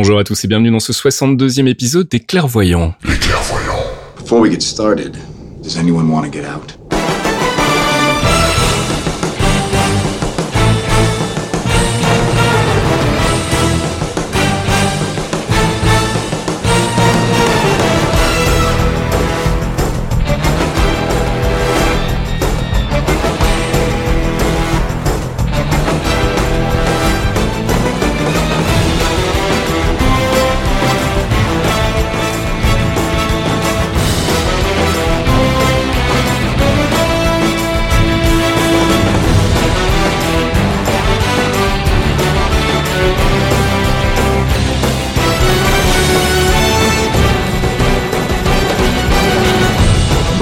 Bonjour à tous et bienvenue dans ce 62e épisode des Clairvoyants. Les clairvoyants. Before we get started, does anyone want to get out?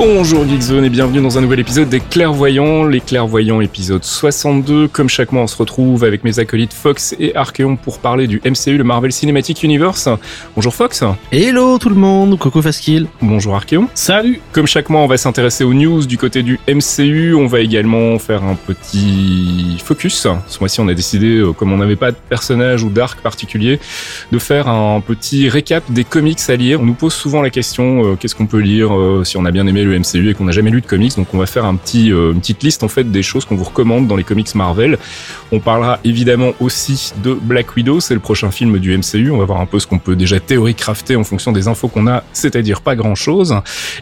Bonjour Geekzone et bienvenue dans un nouvel épisode des Clairvoyants, les Clairvoyants épisode 62. Comme chaque mois, on se retrouve avec mes acolytes Fox et Archeon pour parler du MCU, le Marvel Cinematic Universe. Bonjour Fox. Hello tout le monde, Coco Faskill. Bonjour Archeon. Salut. Comme chaque mois, on va s'intéresser aux news du côté du MCU. On va également faire un petit focus. Ce mois-ci, on a décidé, euh, comme on n'avait pas de personnage ou d'arc particulier, de faire un petit récap des comics à lire. On nous pose souvent la question euh, qu'est-ce qu'on peut lire euh, si on a bien aimé le MCU et qu'on n'a jamais lu de comics. Donc on va faire euh, une petite liste en fait des choses qu'on vous recommande dans les comics Marvel. On parlera évidemment aussi de Black Widow, c'est le prochain film du MCU. On va voir un peu ce qu'on peut déjà théorie crafter en fonction des infos qu'on a, c'est-à-dire pas grand-chose.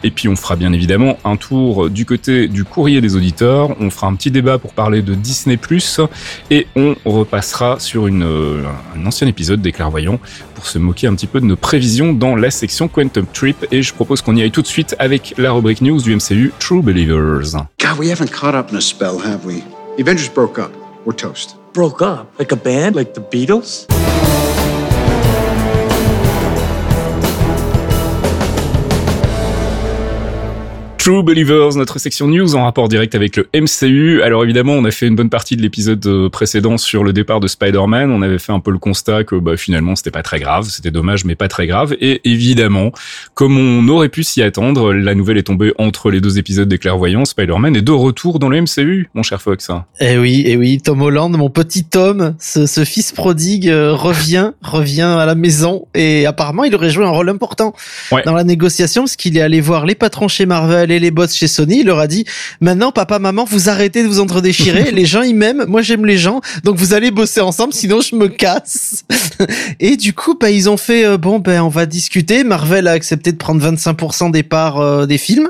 Et puis on fera bien évidemment un tour du côté du courrier des auditeurs. On fera un petit débat pour parler de Disney+, et on repassera sur euh, un ancien épisode des Clairvoyants pour se moquer un petit peu de nos prévisions dans la section Quantum Trip. Et je propose qu'on y aille tout de suite avec la rubrique news du MCU True Believers. God, we haven't caught up in a spell, have we? The Avengers broke up. We're toast. broke up? Like a band? Like the Beatles? True Believers, notre section news en rapport direct avec le MCU. Alors évidemment, on a fait une bonne partie de l'épisode euh, précédent sur le départ de Spider-Man. On avait fait un peu le constat que bah, finalement c'était pas très grave, c'était dommage mais pas très grave. Et évidemment, comme on aurait pu s'y attendre, la nouvelle est tombée entre les deux épisodes des Clairvoyants. Spider-Man est de retour dans le MCU, mon cher Fox. Eh oui, eh oui, Tom Holland, mon petit Tom, ce, ce fils prodigue euh, revient, revient à la maison et apparemment il aurait joué un rôle important Ouais. dans la négociation parce qu'il est allé voir les patrons chez Marvel et les boss chez Sony. Il leur a dit maintenant papa maman vous arrêtez de vous entre-déchirer. les gens ils m'aiment, moi j'aime les gens, donc vous allez bosser ensemble sinon je me casse. et du coup bah ils ont fait euh, bon ben on va discuter. Marvel a accepté de prendre 25% des parts euh, des films,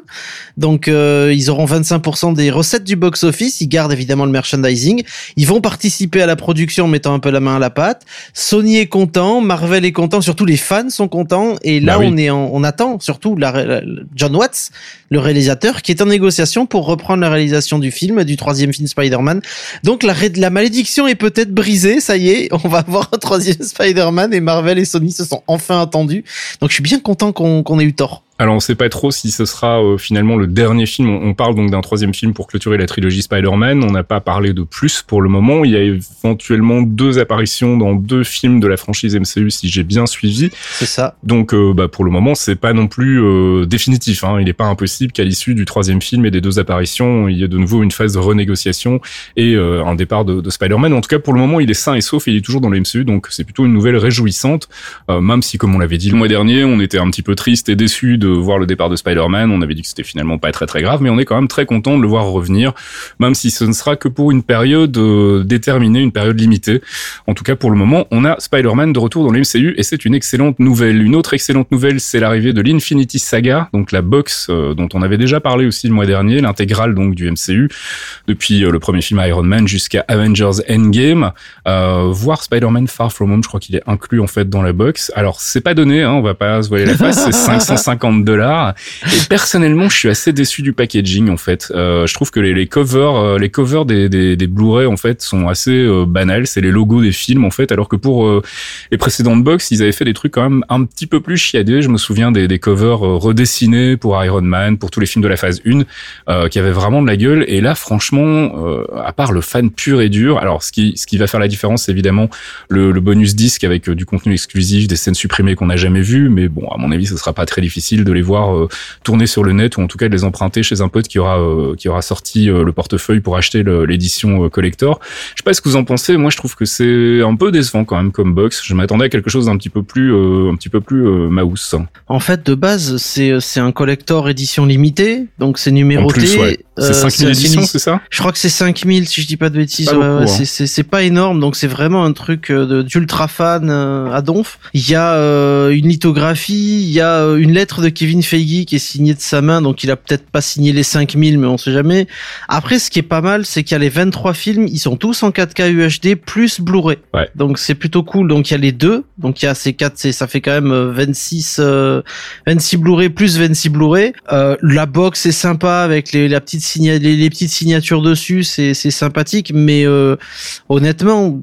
donc euh, ils auront 25% des recettes du box-office. Ils gardent évidemment le merchandising. Ils vont participer à la production en mettant un peu la main à la pâte. Sony est content, Marvel est content, surtout les fans sont contents. Et là, Bah oui. on est en- on attend surtout la, la- John Watts, le réalisateur, qui est en négociation pour reprendre la réalisation du film, du troisième film Spider-Man. Donc la, malédiction est peut-être brisée, ça y est, on va avoir un troisième Spider-Man et Marvel et Sony se sont enfin attendus. Donc je suis bien content qu'on ait eu tort. Alors on sait pas trop si ce sera euh, finalement le dernier film. On, on parle donc d'un troisième film pour clôturer la trilogie Spider-Man. On n'a pas parlé de plus pour le moment. Il y a éventuellement deux apparitions dans deux films de la franchise MCU si j'ai bien suivi. C'est ça. Donc euh, bah, pour le moment c'est pas non plus euh, définitif. Hein. Il n'est pas impossible qu'à l'issue du troisième film et des deux apparitions, il y ait de nouveau une phase de renégociation et euh, un départ de, de Spider-Man. En tout cas pour le moment il est sain et sauf et il est toujours dans le MCU. Donc c'est plutôt une nouvelle réjouissante. Euh, même si comme on l'avait dit le mois dernier, on était un petit peu triste et déçu de de voir le départ de Spider-Man. On avait dit que c'était finalement pas très très grave, mais on est quand même très content de le voir revenir, même si ce ne sera que pour une période euh, déterminée, une période limitée. En tout cas, pour le moment, on a Spider-Man de retour dans l'MCU et c'est une excellente nouvelle. Une autre excellente nouvelle, c'est l'arrivée de l'Infinity Saga, donc la box euh, dont on avait déjà parlé aussi le mois dernier, l'intégrale donc du MCU, depuis euh, le premier film Iron Man jusqu'à Avengers Endgame. Euh, voir Spider-Man Far From Home, je crois qu'il est inclus en fait dans la box. Alors c'est pas donné, hein, on va pas se voiler la face, c'est 550 dollars. Et personnellement, je suis assez déçu du packaging en fait. Euh, je trouve que les, covers, euh, les covers des, des, Blu-ray en fait sont assez euh, banals. C'est les logos des films en fait, alors que pour euh, les précédentes box, ils avaient fait des trucs quand même un petit peu plus chiadés. Je me souviens des, covers euh, redessinés pour Iron Man, pour tous les films de la phase 1, euh, qui avaient vraiment de la gueule. Et là, franchement, euh, à part le fan pur et dur, alors ce qui, ce qui va faire la différence, c'est évidemment le, bonus disque avec euh, du contenu exclusif, des scènes supprimées qu'on n'a jamais vues. Mais bon, à mon avis, ce sera pas très difficile de les voir euh, tourner sur le net ou en tout cas de les emprunter chez un pote qui aura, euh, qui aura sorti euh, le portefeuille pour acheter l'édition collector. Je sais pas ce que vous en pensez. Moi, je trouve que c'est un peu décevant quand même comme box. Je m'attendais à quelque chose d'un petit peu plus, euh, un petit peu plus euh, mouse. En fait, de base, c'est c'est un collector édition limitée, donc c'est numéroté. En plus, ouais. Euh, C'est 5000 un éditions, c'est ça Je crois que c'est 5000 si je dis pas de bêtises. Pas Ouais, ouais, hein. c'est- pas énorme, donc c'est vraiment un truc euh, d'ultra fan euh, à donf. Il y a euh, une lithographie, il y a euh, une lettre de Kevin Feige qui est signée de sa main, donc il a peut-être pas signé les 5000, mais on sait jamais. Après, ce qui est pas mal, c'est qu'il y a les 23 films, ils sont tous en 4K UHD plus Blu-ray. Ouais. Donc c'est plutôt cool. Donc il y a les deux, donc il y a ces quatre, ça fait quand même euh, 26 euh, 26 Blu-ray plus 26 Blu-ray. Euh, la box est sympa avec les, la petite les, les petites signatures dessus, c'est c'est sympathique, mais euh, honnêtement.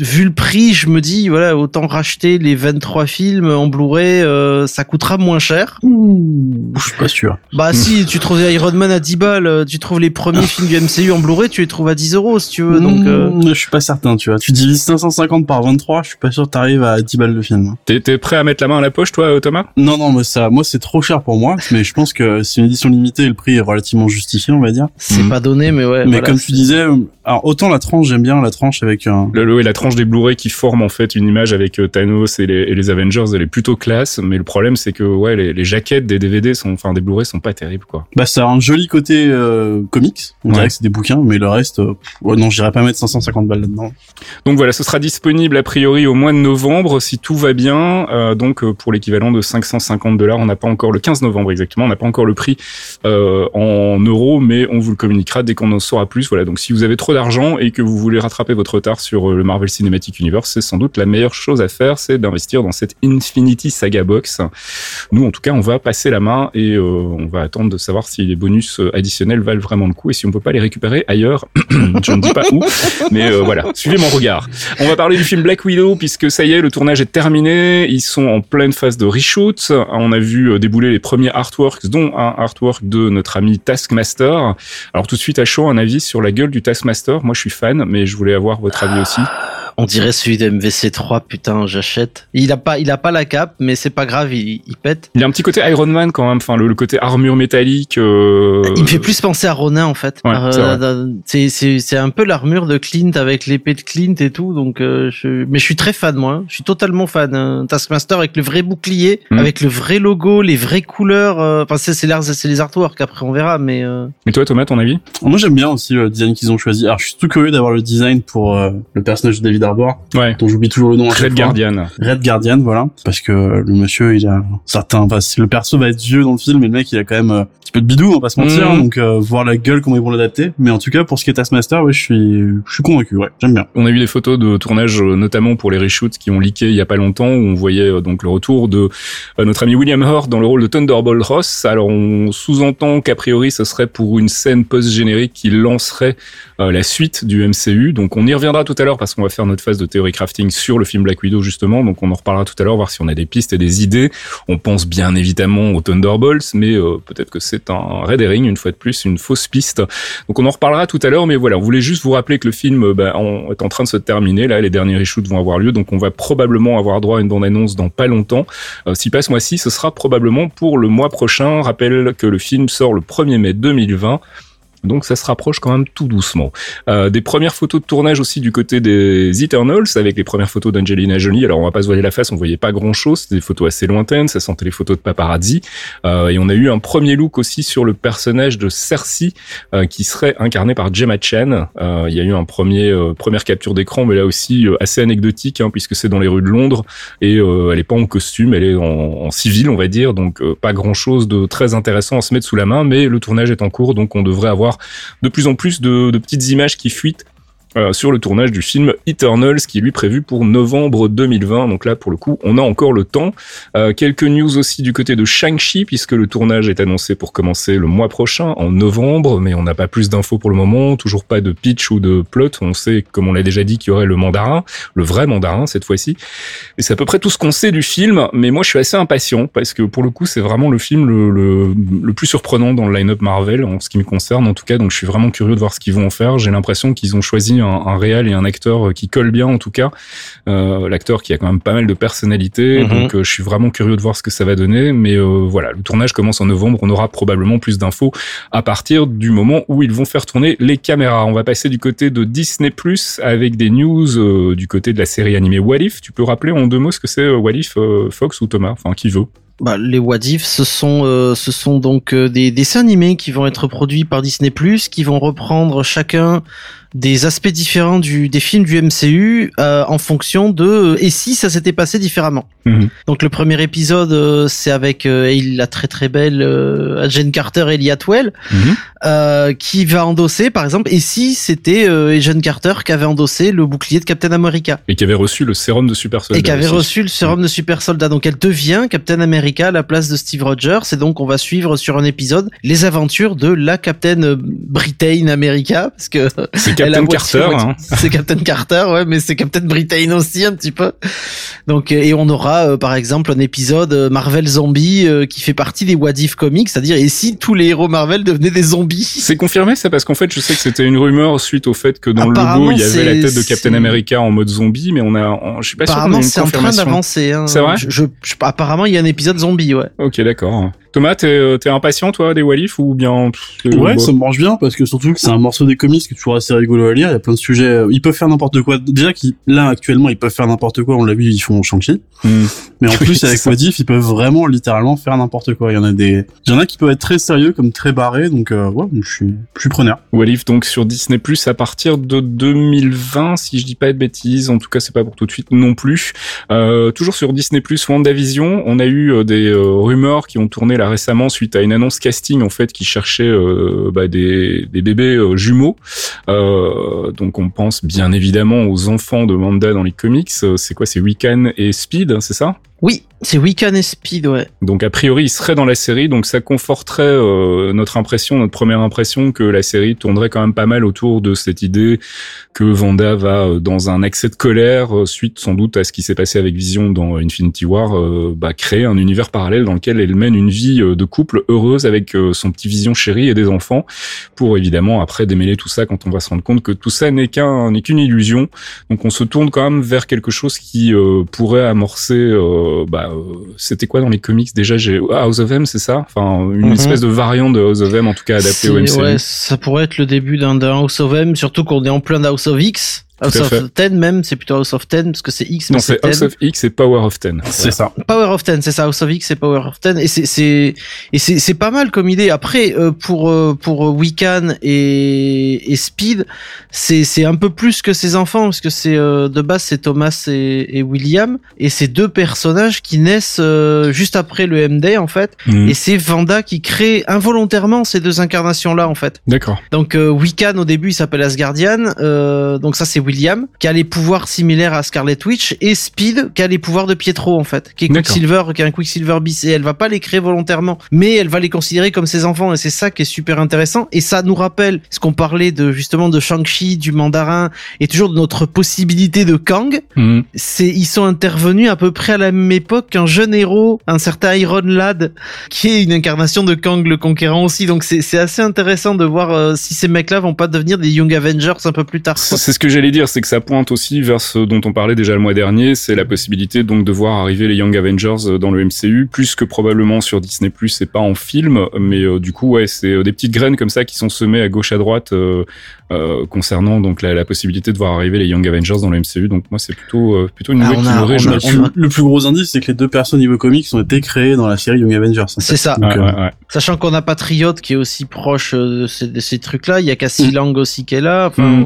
Vu le prix, je me dis voilà autant racheter les 23 films en Blu-ray, euh, ça coûtera moins cher. Je suis pas sûr. Bah si, tu trouves Iron Man à 10 balles, euh, tu trouves les premiers films du MCU en Blu-ray, tu les trouves à 10 euros si tu veux. Donc euh, Mmh, je suis pas certain, tu vois. Tu divises 550 par 23, je suis pas sûr que t'arrives à 10 balles de film. T'es t'es prêt à mettre la main à la poche, toi, Thomas? Non, non, mais ça, moi, c'est trop cher pour moi, mais je pense que c'est une édition limitée et le prix est relativement justifié, on va dire. c'est Mhm. pas donné, mais ouais. mais voilà, comme tu disais, alors autant la tranche, j'aime bien la tranche avec un, le, le- la tranche des Blu-ray qui forme en fait une image avec euh, Thanos et les, et les Avengers, elle est plutôt classe. Mais le problème, c'est que ouais, les, les jaquettes des DVD sont, enfin des Blu-ray sont pas terribles quoi. bah, ça a un joli côté euh, comics. On Ouais. dirait que c'est des bouquins, mais le reste, euh, non, j'irais pas mettre 550 balles là-dedans. Donc voilà, ce sera disponible a priori au mois de novembre si tout va bien. Euh, donc pour l'équivalent de 550 dollars, on n'a pas encore le 15 novembre exactement, on n'a pas encore le prix en euros, mais on vous le communiquera dès qu'on en saura plus. Voilà, donc si vous avez trop d'argent et que vous voulez rattraper votre retard sur le Marvel Cinematic Universe, c'est sans doute la meilleure chose à faire, c'est d'investir dans cette Infinity Saga Box. Nous, en tout cas, on va passer la main et euh, on va attendre de savoir si les bonus euh, additionnels valent vraiment le coup et si on peut pas les récupérer ailleurs. Je ne dis pas où, mais euh, voilà, suivez mon regard. On va parler du film Black Widow puisque ça y est, le tournage est terminé. Ils sont en pleine phase de reshoot. On a vu débouler les premiers artworks, dont un artwork de notre ami Taskmaster. Alors tout de suite à chaud, un avis sur la gueule du Taskmaster. Moi, je suis fan, mais je voulais avoir votre avis aussi. On dirait celui de MVC3, putain, j'achète. Il a pas, il a pas la cape, mais c'est pas grave, il, il pète. Il y a un petit côté Iron Man quand même, enfin le, le côté armure métallique. euh, Il me fait plus penser à Ronin en fait. Ouais, c'est. Euh, c'est c'est c'est un peu l'armure de Clint avec l'épée de Clint et tout. Donc, euh, je... mais je suis très fan moi. hein. Je suis totalement fan. hein. Taskmaster avec le vrai bouclier, Mhm. avec le vrai logo, les vraies couleurs. euh, Enfin, c'est c'est l'art- c'est les artworks. Après, on verra. Mais euh, Et toi, Thomas, ton avis? Moi, j'aime bien aussi le design qu'ils ont choisi. Alors, je suis tout curieux d'avoir le design pour euh, le personnage de David Harbour, Ouais. dont j'oublie toujours le nom. Red. Guardian. Red Guardian, voilà. Parce que le monsieur, il a certains, enfin, le perso va être vieux dans le film, mais le mec, il a quand même euh, un petit peu de bidou, on va pas se mentir. Mhm. Donc, euh, voir la gueule, comment ils vont l'adapter. Mais en tout cas, pour ce qui est Taskmaster, ouais, je suis, je suis convaincu, ouais. J'aime bien. On a vu des photos de tournage, euh, notamment pour les reshoots qui ont leaké il y a pas longtemps, où on voyait donc le retour de notre ami William Hurt dans le rôle de Thunderbolt Ross. Alors on sous-entend qu'a priori ce serait pour une scène post-générique qui lancerait euh, la suite du MCU. Donc on y reviendra tout à l'heure parce qu'on va faire phase de théorie crafting sur le film Black Widow justement. Donc on en reparlera tout à l'heure, voir si on a des pistes et des idées. On pense bien évidemment aux Thunderbolts, mais euh, peut-être que c'est un red herring une fois de plus, une fausse piste. Donc on en reparlera tout à l'heure, mais voilà, on voulait juste vous rappeler que le film euh, bah, en- est en train de se terminer. Là, les derniers reshoots vont avoir lieu, donc on va probablement avoir droit à une bande-annonce dans pas longtemps. Euh, si pas ce mois-ci, ce sera probablement pour le mois prochain. Rappelle que le film sort le 1er mai 2020. Donc ça se rapproche quand même tout doucement. Euh, des premières photos de tournage aussi du côté des Eternals, avec les premières photos d'Angelina Jolie. Alors on va pas se voiler la face, on voyait pas grand-chose, c'était des photos assez lointaines, ça sentait les photos de paparazzi. Euh, et on a eu un premier look aussi sur le personnage de Cersei, euh, qui serait incarné par Gemma Chan. Euh, il y a eu un premier euh, première capture d'écran, mais là aussi euh, assez anecdotique, hein, puisque c'est dans les rues de Londres et elle est pas en costume, elle est en, en civil, on va dire, donc pas grand-chose de très intéressant à se mettre sous la main, mais le tournage est en cours, donc on devrait avoir de plus en plus de, petites images qui fuitent euh, sur le tournage du film Eternals qui est lui prévu pour novembre 2020. Donc là, pour le coup, on a encore le temps. Euh, quelques news aussi du côté de Shang-Chi puisque le tournage est annoncé pour commencer le mois prochain, en novembre, mais on n'a pas plus d'infos pour le moment, toujours pas de pitch ou de plot. On sait, comme on l'a déjà dit, qu'il y aurait le mandarin, le vrai mandarin cette fois-ci. Et c'est à peu près tout ce qu'on sait du film, mais moi je suis assez impatient parce que pour le coup, c'est vraiment le film le, le, le plus surprenant dans le line-up Marvel en ce qui me concerne en tout cas. Donc je suis vraiment curieux de voir ce qu'ils vont en faire. J'ai l'impression qu'ils ont choisi un, un réel et un acteur qui colle bien en tout cas. Euh, L'acteur qui a quand même pas mal de personnalité, Mhm. donc euh, je suis vraiment curieux de voir ce que ça va donner. Mais euh, voilà, le tournage commence en novembre, on aura probablement plus d'infos à partir du moment où ils vont faire tourner les caméras. On va passer du côté de Disney Plus avec des news euh, du côté de la série animée What If. Tu peux rappeler en deux mots ce que c'est euh, What If, euh, Fox ou Thomas, enfin qui veut? Bah, les What If, ce sont, euh, ce sont donc euh, des dessins animés qui vont être produits par Disney+, qui vont reprendre chacun des aspects différents du, des films du MCU euh, en fonction de euh, et si ça s'était passé différemment. Mhm. Donc le premier épisode, euh, c'est avec euh, la très très belle euh, Jane Carter et Mhm. euh, qui va endosser, par exemple, et si c'était euh, Jane Carter qui avait endossé le bouclier de Captain America Et qui avait reçu le sérum de super soldat. et qui avait aussi. reçu le sérum de super soldat. Donc elle devient Captain America à la place de Steve Rogers. Et donc on va suivre sur un épisode les aventures de la Captain Britain America parce que Captain Carter. Hein. C'est Captain Carter, ouais, mais c'est Captain Britain aussi un petit peu. Donc euh, et on aura euh, par exemple un épisode euh, Marvel Zombie euh, qui fait partie des What If comics, c'est-à-dire et si tous les héros Marvel devenaient des zombies? C'est confirmé ça? Parce qu'en fait je sais que c'était une rumeur suite au fait que dans le logo il y avait la tête de Captain America en mode zombie mais on a on- je suis pas sûr Apparemment c'est en train d'avancer. Hein. C'est vrai? Je, je- je- Apparemment il y a un épisode zombie, ouais. Ok d'accord. Thomas t'es euh, t'es impatient toi des Walif ou bien pff, c'est- Ouais, bon. ça me branche bien parce que surtout que c'est un morceau des comics qui est toujours assez rigolo à lire. Il y a plein de sujets. euh, Ils peuvent faire n'importe quoi. Déjà, qu'ils- là actuellement, ils peuvent faire n'importe quoi. On l'a vu, ils font Shang-Chi. Hmm. Mais en Oui, plus, avec ça. What If, ils peuvent vraiment littéralement faire n'importe quoi. Il y en a des, il y en a qui peuvent être très sérieux comme très barrés. Donc, euh, ouais, je suis, je suis preneur. Walif donc sur Disney Plus à partir de 2020 si je dis pas de bêtises en tout cas c'est pas pour tout de suite non plus euh, toujours sur Disney Plus WandaVision on a eu euh, des euh, rumeurs qui ont tourné récemment suite à une annonce casting en fait qui cherchait euh, bah, des, bébés euh, jumeaux. Euh, donc on pense bien évidemment aux enfants de Wanda dans les comics. Euh, c'est quoi? C'est Wiccan et Speed c'est ça? Oui, c'est Wiccan et Speed, ouais. donc a priori, il serait dans la série, donc ça conforterait euh, notre impression, notre première impression que la série tournerait quand même pas mal autour de cette idée que Vanda va euh, dans un accès de colère euh, suite sans doute à ce qui s'est passé avec Vision dans Infinity War, euh, bah, créer un univers parallèle dans lequel elle mène une vie de couple heureuse avec son petit Vision chéri et des enfants, pour évidemment après démêler tout ça quand on va se rendre compte que tout ça n'est qu'un n'est qu'une illusion. Donc on se tourne quand même vers quelque chose qui euh, pourrait amorcer euh, bah, euh, c'était quoi dans les comics déjà? J'ai ah, House of M c'est ça? Enfin une Mhm. espèce de variante de House of M en tout cas adaptée au MCU Ouais, ça pourrait être le début d'un House of M, surtout qu'on est en plein House of X. House of fait. 10 même, c'est plutôt House of 10 parce que c'est X mais non c'est 10. House of X et Power of Ten C'est ça. Power of Ten, c'est ça, House of X, c'est Power of Ten, et c'est c'est et c'est c'est pas mal comme idée. Après, euh, pour euh, pour euh, Wiccan et, et Speed, c'est c'est un peu plus que ses enfants parce que c'est euh, de base c'est Thomas et, et William et c'est deux personnages qui naissent euh, juste après le MD en fait, Mhm. et c'est Vanda qui crée involontairement ces deux incarnations là en fait. d'accord Donc euh, Wiccan au début il s'appelle Asgardian, euh, donc ça c'est William qui a les pouvoirs similaires à Scarlet Witch et Speed qui a les pouvoirs de Pietro en fait, qui est. Quicksilver, qui est un Quicksilver bis et elle va pas les créer volontairement, mais elle va les considérer comme ses enfants et c'est ça qui est super intéressant et ça nous rappelle ce qu'on parlait de justement de Shang-Chi, du Mandarin et toujours de notre possibilité de Kang. Mhm. C'est ils sont intervenus à peu près à la même époque qu'un jeune héros, un certain Iron Lad qui est une incarnation de Kang le Conquérant aussi. Donc c'est assez intéressant de voir euh, si ces mecs-là vont pas devenir des Young Avengers un peu plus tard. c'est ce que j'allais dire c'est que ça pointe aussi vers ce dont on parlait déjà le mois dernier, c'est la possibilité donc de voir arriver les Young Avengers dans le MCU, plus que probablement sur Disney et pas en film, mais euh, du coup ouais, c'est euh, des petites graines comme ça qui sont semées à gauche à droite euh, euh, concernant donc la, la, possibilité de voir arriver les Young Avengers dans le MCU. Donc moi c'est plutôt euh, plutôt une Ah, nouvelle on qui a- me réjouit. Le, le plus gros indice, c'est que les deux personnes niveau comics ont été créées dans la série Young Avengers. C'est ça. Donc, Ouais, euh, ouais, ouais. Sachant qu'on a Patriot qui est aussi proche euh, de ces, de ces trucs-là, il y a Cassie Lang aussi qui est là. Mm.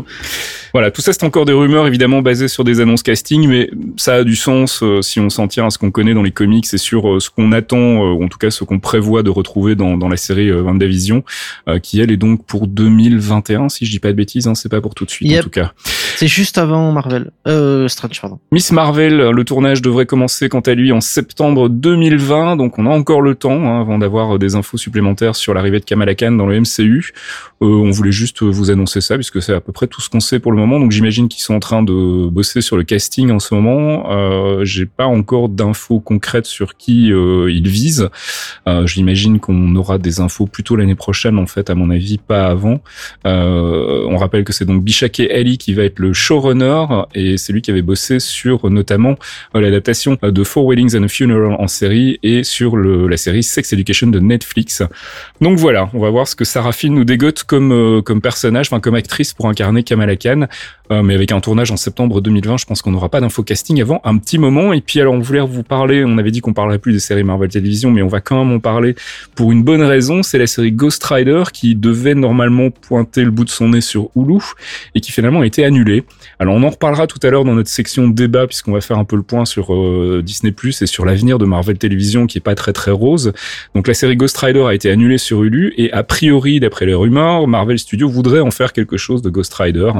Voilà, tout ça c'est encore des rumeurs évidemment basées sur des annonces casting, mais ça a du sens euh, si on s'en tient à ce qu'on connaît dans les comics et sur euh, ce qu'on attend, euh, ou en tout cas ce qu'on prévoit de retrouver dans, dans la série euh, WandaVision, euh, qui elle est donc pour 2021, si je dis pas de bêtises, hein, c'est pas pour tout de suite Yep. en tout cas. C'est juste avant Marvel. Euh, Strange, pardon. Miss Marvel, le tournage devrait commencer quant à lui en septembre 2020, donc on a encore le temps hein, avant d'avoir des infos supplémentaires sur l'arrivée de Kamala Khan dans le MCU. Euh, on voulait juste vous annoncer ça puisque c'est à peu près tout ce qu'on sait pour le moment. Donc j'imagine qu'ils sont en train de bosser sur le casting en ce moment. Euh, J'ai pas encore d'infos concrètes sur qui euh, ils visent. Euh, J'imagine qu'on aura des infos plutôt l'année prochaine en fait, à mon avis, pas avant. Euh, on rappelle que c'est donc Bishake Ali qui va être le showrunner et c'est lui qui avait bossé sur notamment euh, l'adaptation euh, de Four Weddings and a Funeral en série et sur la série Sex Education de Netflix. Donc voilà, on va voir ce que Sarah Finn nous dégote comme euh, comme personnage, enfin comme actrice pour incarner Kamala Khan. Mais avec un tournage en septembre 2020, je pense qu'on n'aura pas d'info casting avant un petit moment. Et puis alors, on voulait vous parler, on avait dit qu'on parlerait plus des séries Marvel Television, mais on va quand même en parler pour une bonne raison. C'est la série Ghost Rider qui devait normalement pointer le bout de son nez sur Hulu et qui finalement a été annulée. Alors on en reparlera tout à l'heure dans notre section débat puisqu'on va faire un peu le point sur euh, Disney Plus et sur l'avenir de Marvel Television qui est pas très très rose. Donc la série Ghost Rider a été annulée sur Hulu et a priori, d'après les rumeurs, Marvel Studios voudrait en faire quelque chose de Ghost Rider.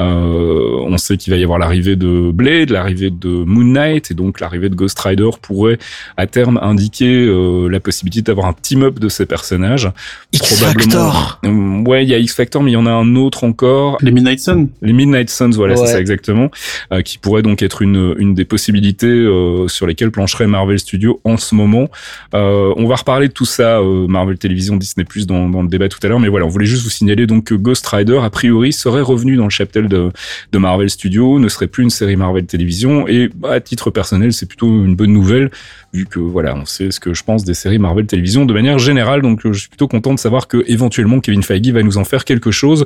Euh, on sait qu'il va y avoir l'arrivée de Blade, l'arrivée de Moon Knight et donc l'arrivée de Ghost Rider pourrait à terme indiquer euh, la possibilité d'avoir un team-up de ces personnages. X-Factor. Hum, Ouais, il y a X Factor, mais il y en a un autre encore. Les Midnight Sun. Les Midnight Voilà, Ouais. c'est ça exactement, euh, qui pourrait donc être une, une des possibilités euh, sur lesquelles plancherait Marvel Studios en ce moment. Euh, on va reparler de tout ça, Marvel Télévision, Disney Plus dans, dans le débat tout à l'heure, mais voilà, on voulait juste vous signaler donc que Ghost Rider a priori serait revenu dans le cheptel de, de Marvel Studios, ne serait plus une série Marvel Télévision, et bah, à titre personnel, c'est plutôt une bonne nouvelle vu que voilà, on sait ce que je pense des séries Marvel Télévision de manière générale, donc je suis plutôt content de savoir que éventuellement Kevin Feige va nous en faire quelque chose.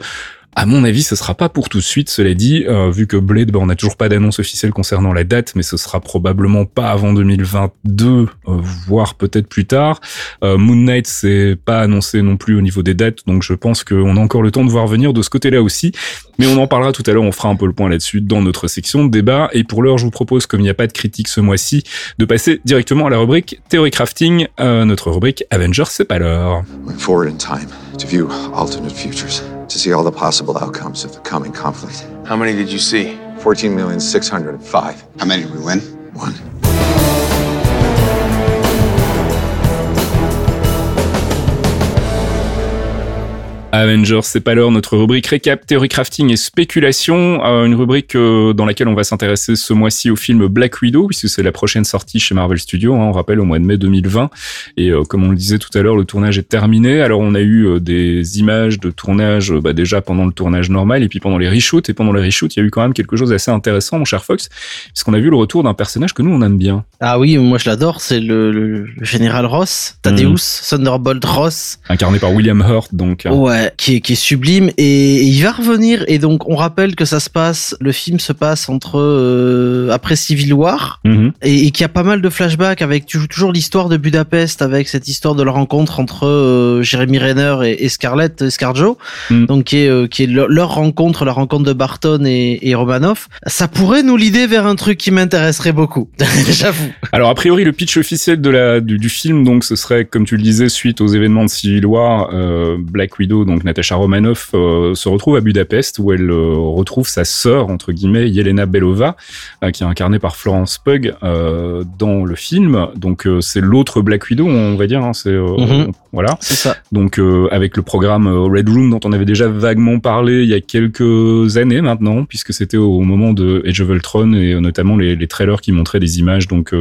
À mon avis, ce sera pas pour tout de suite, cela dit, euh, vu que Blade, bah, on n'a toujours pas d'annonce officielle concernant la date, mais ce sera probablement pas avant 2022, euh, voire peut-être plus tard. Euh, Moon Knight, c'est pas annoncé non plus au niveau des dates, donc je pense qu'on a encore le temps de voir venir de ce côté-là aussi. Mais on en parlera tout à l'heure, on fera un peu le point là-dessus dans notre section de débat. Et pour l'heure, je vous propose, comme il n'y a pas de critique ce mois-ci, de passer directement à la rubrique Theory Crafting, euh, notre rubrique Avengers, c'est pas l'heure. To see all the possible outcomes of the coming conflict. How many did you see? 14,605. How many did we win? One. Avengers, c'est pas l'heure, notre rubrique récap, théorie crafting et spéculation, euh, une rubrique euh, dans laquelle on va s'intéresser ce mois-ci au film Black Widow, puisque c'est la prochaine sortie chez Marvel Studios, hein, on rappelle au mois de mai 2020, et euh, comme on le disait tout à l'heure, le tournage est terminé, alors on a eu des images de tournage bah, déjà pendant le tournage normal, et puis pendant les reshoots, et pendant les reshoots, il y a eu quand même quelque chose d'assez intéressant, mon cher Fox, puisqu'on a vu le retour d'un personnage que nous on aime bien. Ah oui, moi je l'adore, c'est le, général Ross, Thaddeus, Thunderbolt Ross. incarné par William Hurt, donc. hein. Ouais, qui est, qui est sublime et, et il va revenir et donc on rappelle que ça se passe, le film se passe entre euh, après Civil War Mhm. et, et qu'il y a pas mal de flashbacks avec tu- toujours l'histoire de Budapest avec cette histoire de la rencontre entre euh, Jeremy Renner et, et Scarlett et Scarjo, Mm. donc qui est euh, qui est leur, leur rencontre, la rencontre de Barton et, et Romanoff. Ça pourrait nous l'idée vers un truc qui m'intéresserait beaucoup, j'avoue. Alors a priori le pitch officiel de la du, du film donc ce serait comme tu le disais suite aux événements de Civil War euh, Black Widow donc Natasha Romanoff euh, se retrouve à Budapest où elle euh, retrouve sa sœur entre guillemets Yelena Belova euh, qui est incarnée par Florence Pugh euh, dans le film donc c'est l'autre Black Widow on va dire hein, c'est Mhm. voilà C'est ça. donc avec le programme Red Room dont on avait déjà vaguement parlé il y a quelques années maintenant, puisque c'était au moment de Age of Ultron et notamment les, les trailers qui montraient des images donc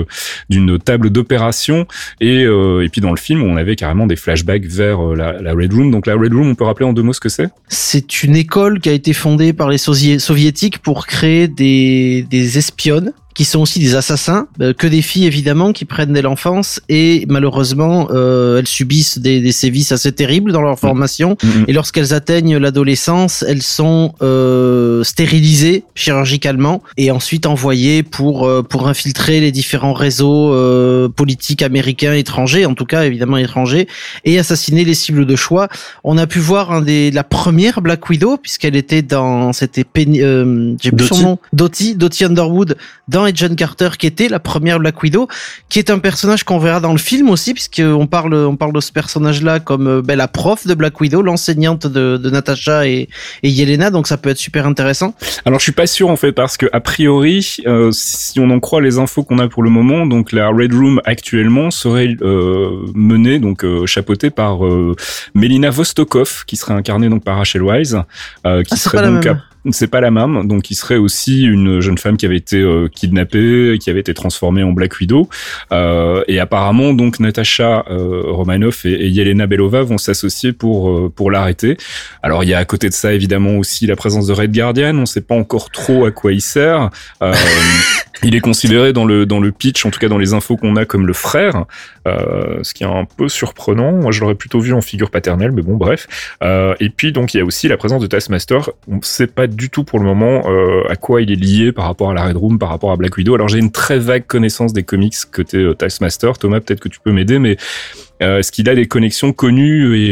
d'une table d'opération et et puis dans le film on avait carrément des flashbacks vers la, la Red Room. Donc la Red Room peut rappeler en deux mots ce que c'est? C'est une école qui a été fondée par les soviétiques pour créer des, des espionnes qui sont aussi des assassins, euh, que des filles évidemment qui prennent dès l'enfance et malheureusement euh, elles subissent des, des sévices assez terribles dans leur formation Mhm. et lorsqu'elles atteignent l'adolescence, elles sont euh, stérilisées chirurgicalement et ensuite envoyées pour euh, pour infiltrer les différents réseaux euh, politiques américains étrangers, en tout cas évidemment étrangers, et assassiner les cibles de choix. On a pu voir un des la première Black Widow puisqu'elle était dans c'était Penny- euh, j'ai plus son Dottie. nom Dottie Dottie Underwood dans Agent Carter qui était la première Black Widow qui est un personnage qu'on verra dans le film aussi puisqu'on parle on parle de ce personnage là comme euh, ben, la prof de Black Widow l'enseignante de, de Natasha et, et Yelena donc ça peut être super intéressant. Alors je suis pas sûr en fait parce que a priori, euh, si on en croit les infos qu'on a pour le moment, donc la Red Room actuellement serait euh, menée donc euh, chapeautée par euh, Melina Vostokov qui serait incarnée donc par Rachel Wise, euh, qui Ah, serait donc à- c'est pas la même, donc qui serait aussi une jeune femme qui avait été euh, kidnappée, qui avait été transformée en Black Widow, euh, et apparemment donc Natasha euh, Romanoff et, Yelena Belova vont s'associer pour euh, pour l'arrêter. Alors il y a à côté de ça évidemment aussi la présence de Red Guardian. On sait pas encore trop à quoi il sert. Il est considéré dans le dans le pitch, en tout cas dans les infos qu'on a, comme le frère, euh, ce qui est un peu surprenant. Moi je l'aurais plutôt vu en figure paternelle, mais bon bref. Euh, et puis donc il y a aussi la présence de Taskmaster. On sait pas du tout pour le moment euh, à quoi il est lié par rapport à la Red Room, par rapport à Black Widow. Alors j'ai une très vague connaissance des comics côté Taskmaster. Thomas peut-être que tu peux m'aider, mais Est-ce qu'il a des connexions connues et,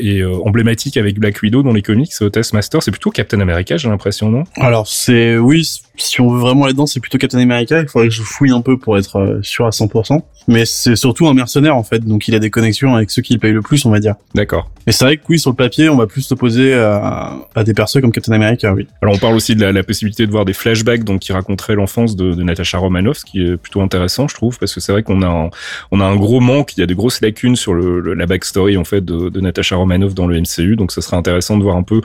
et emblématiques avec Black Widow dans les comics Taskmaster? C'est plutôt Captain America, j'ai l'impression, non? Alors c'est oui, si on veut vraiment aller dedans, c'est plutôt Captain America. Il faudrait que je fouille un peu pour être euh, sûr à 100%. Mais c'est surtout un mercenaire en fait, donc il a des connexions avec ceux qui le payent le plus, on va dire. D'accord. Et c'est vrai que oui, sur le papier, on va plus s'opposer à, à des persos comme Captain America, oui. Alors on parle aussi de la, la possibilité de voir des flashbacks donc qui raconteraient l'enfance de, de Natasha Romanoff, ce qui est plutôt intéressant, je trouve, parce que c'est vrai qu'on a un, on a un gros manque, il y a des grosses lacunes sur le, le- la backstory en fait de, de Natasha Romanoff dans le MCU, donc ça serait intéressant de voir un peu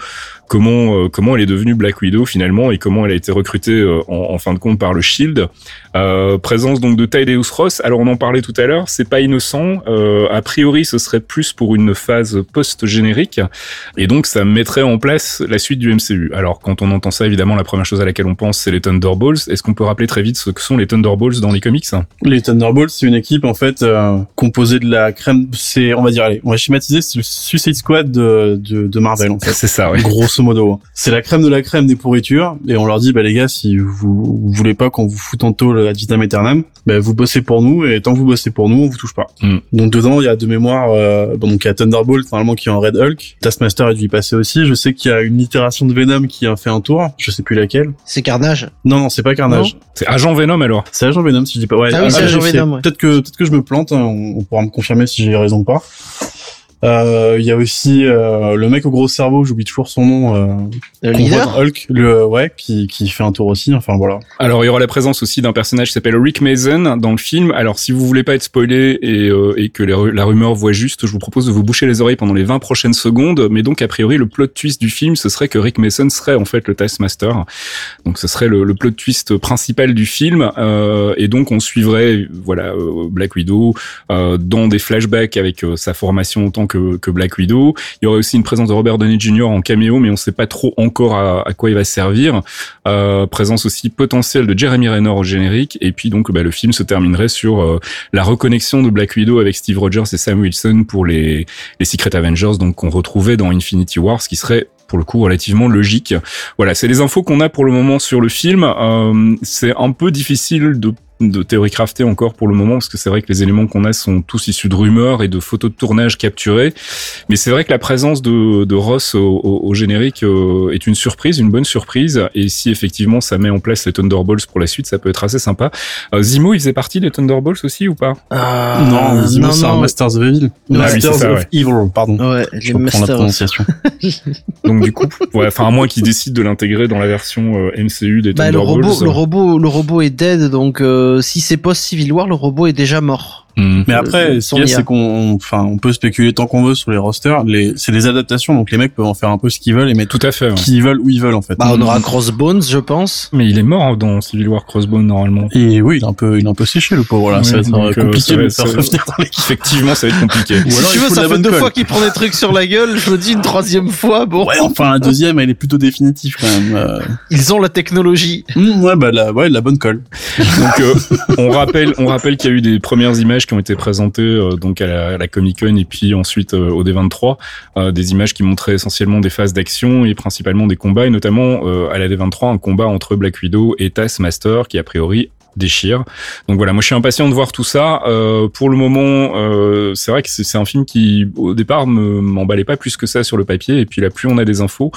comment euh, comment elle est devenue Black Widow finalement et comment elle a été recrutée euh, en, en fin de compte par le Shield. Euh, présence donc de Thaddeus Ross. Alors on en parlait tout à l'heure, c'est pas innocent. Euh, a priori, ce serait plus pour une phase post-générique, et donc ça mettrait en place la suite du MCU. Alors quand on entend ça, évidemment, la première chose à laquelle on pense, c'est les Thunderbolts. Est-ce qu'on peut rappeler très vite ce que sont les Thunderbolts dans les comics? Les Thunderbolts, c'est une équipe en fait euh, composée de la crème. C'est, on va dire, allez, on va schématiser, c'est le Suicide Squad de, de, de Marvel en fait. C'est ça, oui. Grosso modo, c'est la crème de la crème des pourritures, et on leur dit, bah les gars, si vous, vous voulez pas qu'on vous foute en tôle ad vitam aeternam, bah vous bossez pour nous, et tant que vous bossez pour nous, on vous touche pas. Mm. Donc dedans, il y a de mémoire, euh, bon, donc il y a Thunderbolt normalement qui est en Red Hulk, Taskmaster a dû y passer aussi. Je sais qu'il y a une itération de Venom qui a fait un tour, je sais plus laquelle. c'est Carnage? Non, non, c'est pas Carnage. C'est Agent Venom alors. C'est Agent Venom si je dis pas. Ouais. Ah oui, c'est j'ai Agent Venom, ouais. Peut-être que peut-être que je me plante. hein, on, on pourra me confirmer si j'ai raison ou pas. Euh, Il y a aussi euh, le mec au gros cerveau, j'oublie toujours son nom. Euh, le leader Hulk, le ouais, qui qui fait un tour aussi. Enfin voilà. Alors il y aura la présence aussi d'un personnage qui s'appelle Rick Mason dans le film. Alors si vous voulez pas être spoilé et, euh, et que les la rumeur voit juste, je vous propose de vous boucher les oreilles pendant les 20 prochaines secondes. Mais donc a priori le plot twist du film, ce serait que Rick Mason serait en fait le Taskmaster. Donc ce serait le, le plot twist principal du film. Euh, et donc on suivrait voilà euh, Black Widow euh, dans des flashbacks avec euh, sa formation en tant que, que Black Widow. Il y aurait aussi une présence de Robert Downey Jr. en caméo, mais on sait pas trop encore à, à quoi il va servir. Euh, présence aussi potentielle de Jeremy Renner au générique. Et puis donc bah, le film se terminerait sur euh, la reconnexion de Black Widow avec Steve Rogers et Sam Wilson pour les, les Secret Avengers, donc qu'on retrouvait dans Infinity War, ce qui serait pour le coup relativement logique. Voilà, c'est les infos qu'on a pour le moment sur le film. Euh, c'est un peu difficile de de théorie craftée encore pour le moment parce que c'est vrai que les éléments qu'on a sont tous issus de rumeurs et de photos de tournage capturées mais c'est vrai que la présence de, de Ross au, au- au générique euh, est une surprise une bonne surprise et si effectivement ça met en place les Thunderbolts pour la suite ça peut être assez sympa euh, Zemo il faisait partie des Thunderbolts aussi ou pas? Ah, non, non, c'est un non. Masters of Evil. Ah oui, Masters c'est ça, of ouais. Evil, pardon. Ouais, Je les reprends la Masters. prononciation. donc du coup ouais, enfin à moins qu'ils décident de l'intégrer dans la version euh, MCU des Bah, le Thunderbolts robot, le robot, le robot est dead, donc euh, si c'est post Civil War, le robot est déjà mort. Hmm. Mais après, le ce qu'il c'est qu'on, enfin, on peut spéculer tant qu'on veut sur les rosters. Les, c'est des adaptations, donc les mecs peuvent en faire un peu ce qu'ils veulent et mettre Tout à fait. ouais. qui ils veulent où ils veulent en fait. Bah, on aura Crossbones, je pense. Mais il est mort dans Civil War Crossbone normalement. Et oui, il est un peu, il est un peu séché le pauvre. Là, ça va être euh, euh, compliqué de faire ça- revenir dans l'équipe. Effectivement, ça va être compliqué. Ou alors, si tu veux, ça la fait bonne deux colle. fois qu'il prend des trucs sur la gueule. Je me dis une troisième fois. Bon, Ouais, enfin, la deuxième, elle est plutôt définitive quand même. Euh, ils ont la technologie. hum, ouais, bah, la, ouais, la bonne colle. Donc euh, on rappelle, on rappelle qu'il y a eu des premières images qui ont été présentées euh, donc à la, la Comic Con et puis ensuite euh, au D23, euh, des images qui montraient essentiellement des phases d'action et principalement des combats et notamment à la D23 un combat entre Black Widow et Taskmaster qui a priori déchire. Donc voilà, moi je suis impatient de voir tout ça. Euh, pour le moment, euh, c'est vrai que c'est un film qui au départ me m'emballait pas plus que ça sur le papier et puis là plus on a des infos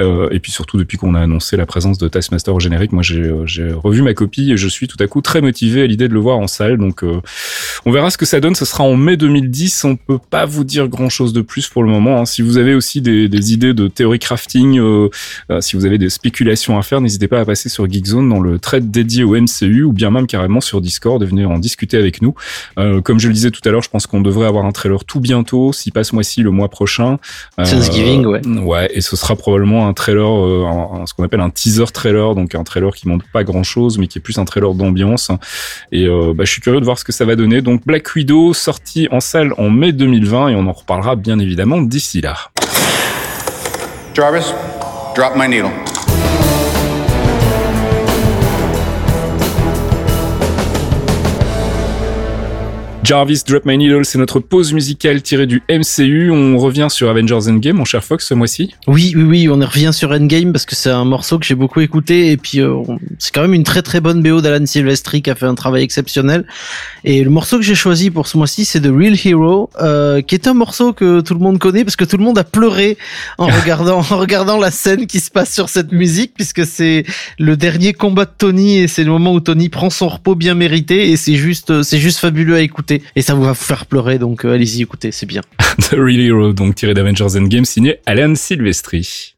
euh, et puis surtout depuis qu'on a annoncé la présence de Taskmaster au générique, moi j'ai revu ma copie et je suis tout à coup très motivé à l'idée de le voir en salle. Donc on verra ce que ça donne. Ce sera en mai 2010. On peut pas vous dire grand chose de plus pour le moment. hein. Si vous avez aussi des, des idées de théorie crafting, si vous avez des spéculations à faire, n'hésitez pas à passer sur Geekzone dans le thread dédié au MCU bien même carrément sur Discord et venir en discuter avec nous. Euh, comme je le disais tout à l'heure, je pense qu'on devrait avoir un trailer tout bientôt, si pas ce mois-ci, le mois prochain. Euh, Thanksgiving, ouais. Ouais, et ce sera probablement un trailer, euh, un- un- ce qu'on appelle un teaser trailer, donc un trailer qui montre pas grand-chose, mais qui est plus un trailer d'ambiance. Et euh, bah, je suis curieux de voir ce que ça va donner. Donc Black Widow sorti en salle en mai 2020 et on en reparlera bien évidemment d'ici là. Jarvis, drop my needle. Jarvis Drop My Needle, c'est notre pause musicale tirée du MCU. On revient sur Avengers Endgame, mon cher Fox, ce mois-ci. Oui, oui, oui, on revient sur Endgame parce que c'est un morceau que j'ai beaucoup écouté et puis euh, c'est quand même une très très bonne BO d'Alan Silvestri qui a fait un travail exceptionnel. Et le morceau que j'ai choisi pour ce mois-ci, c'est The Real Hero, euh, qui est un morceau que tout le monde connaît parce que tout le monde a pleuré en regardant en regardant la scène qui se passe sur cette musique puisque c'est le dernier combat de Tony et c'est le moment où Tony prend son repos bien mérité et c'est juste c'est juste fabuleux à écouter et ça vous va vous faire pleurer donc euh, allez-y écoutez, c'est bien. The Real Hero, donc tiré d'Avengers Endgame, signé Alan Silvestri.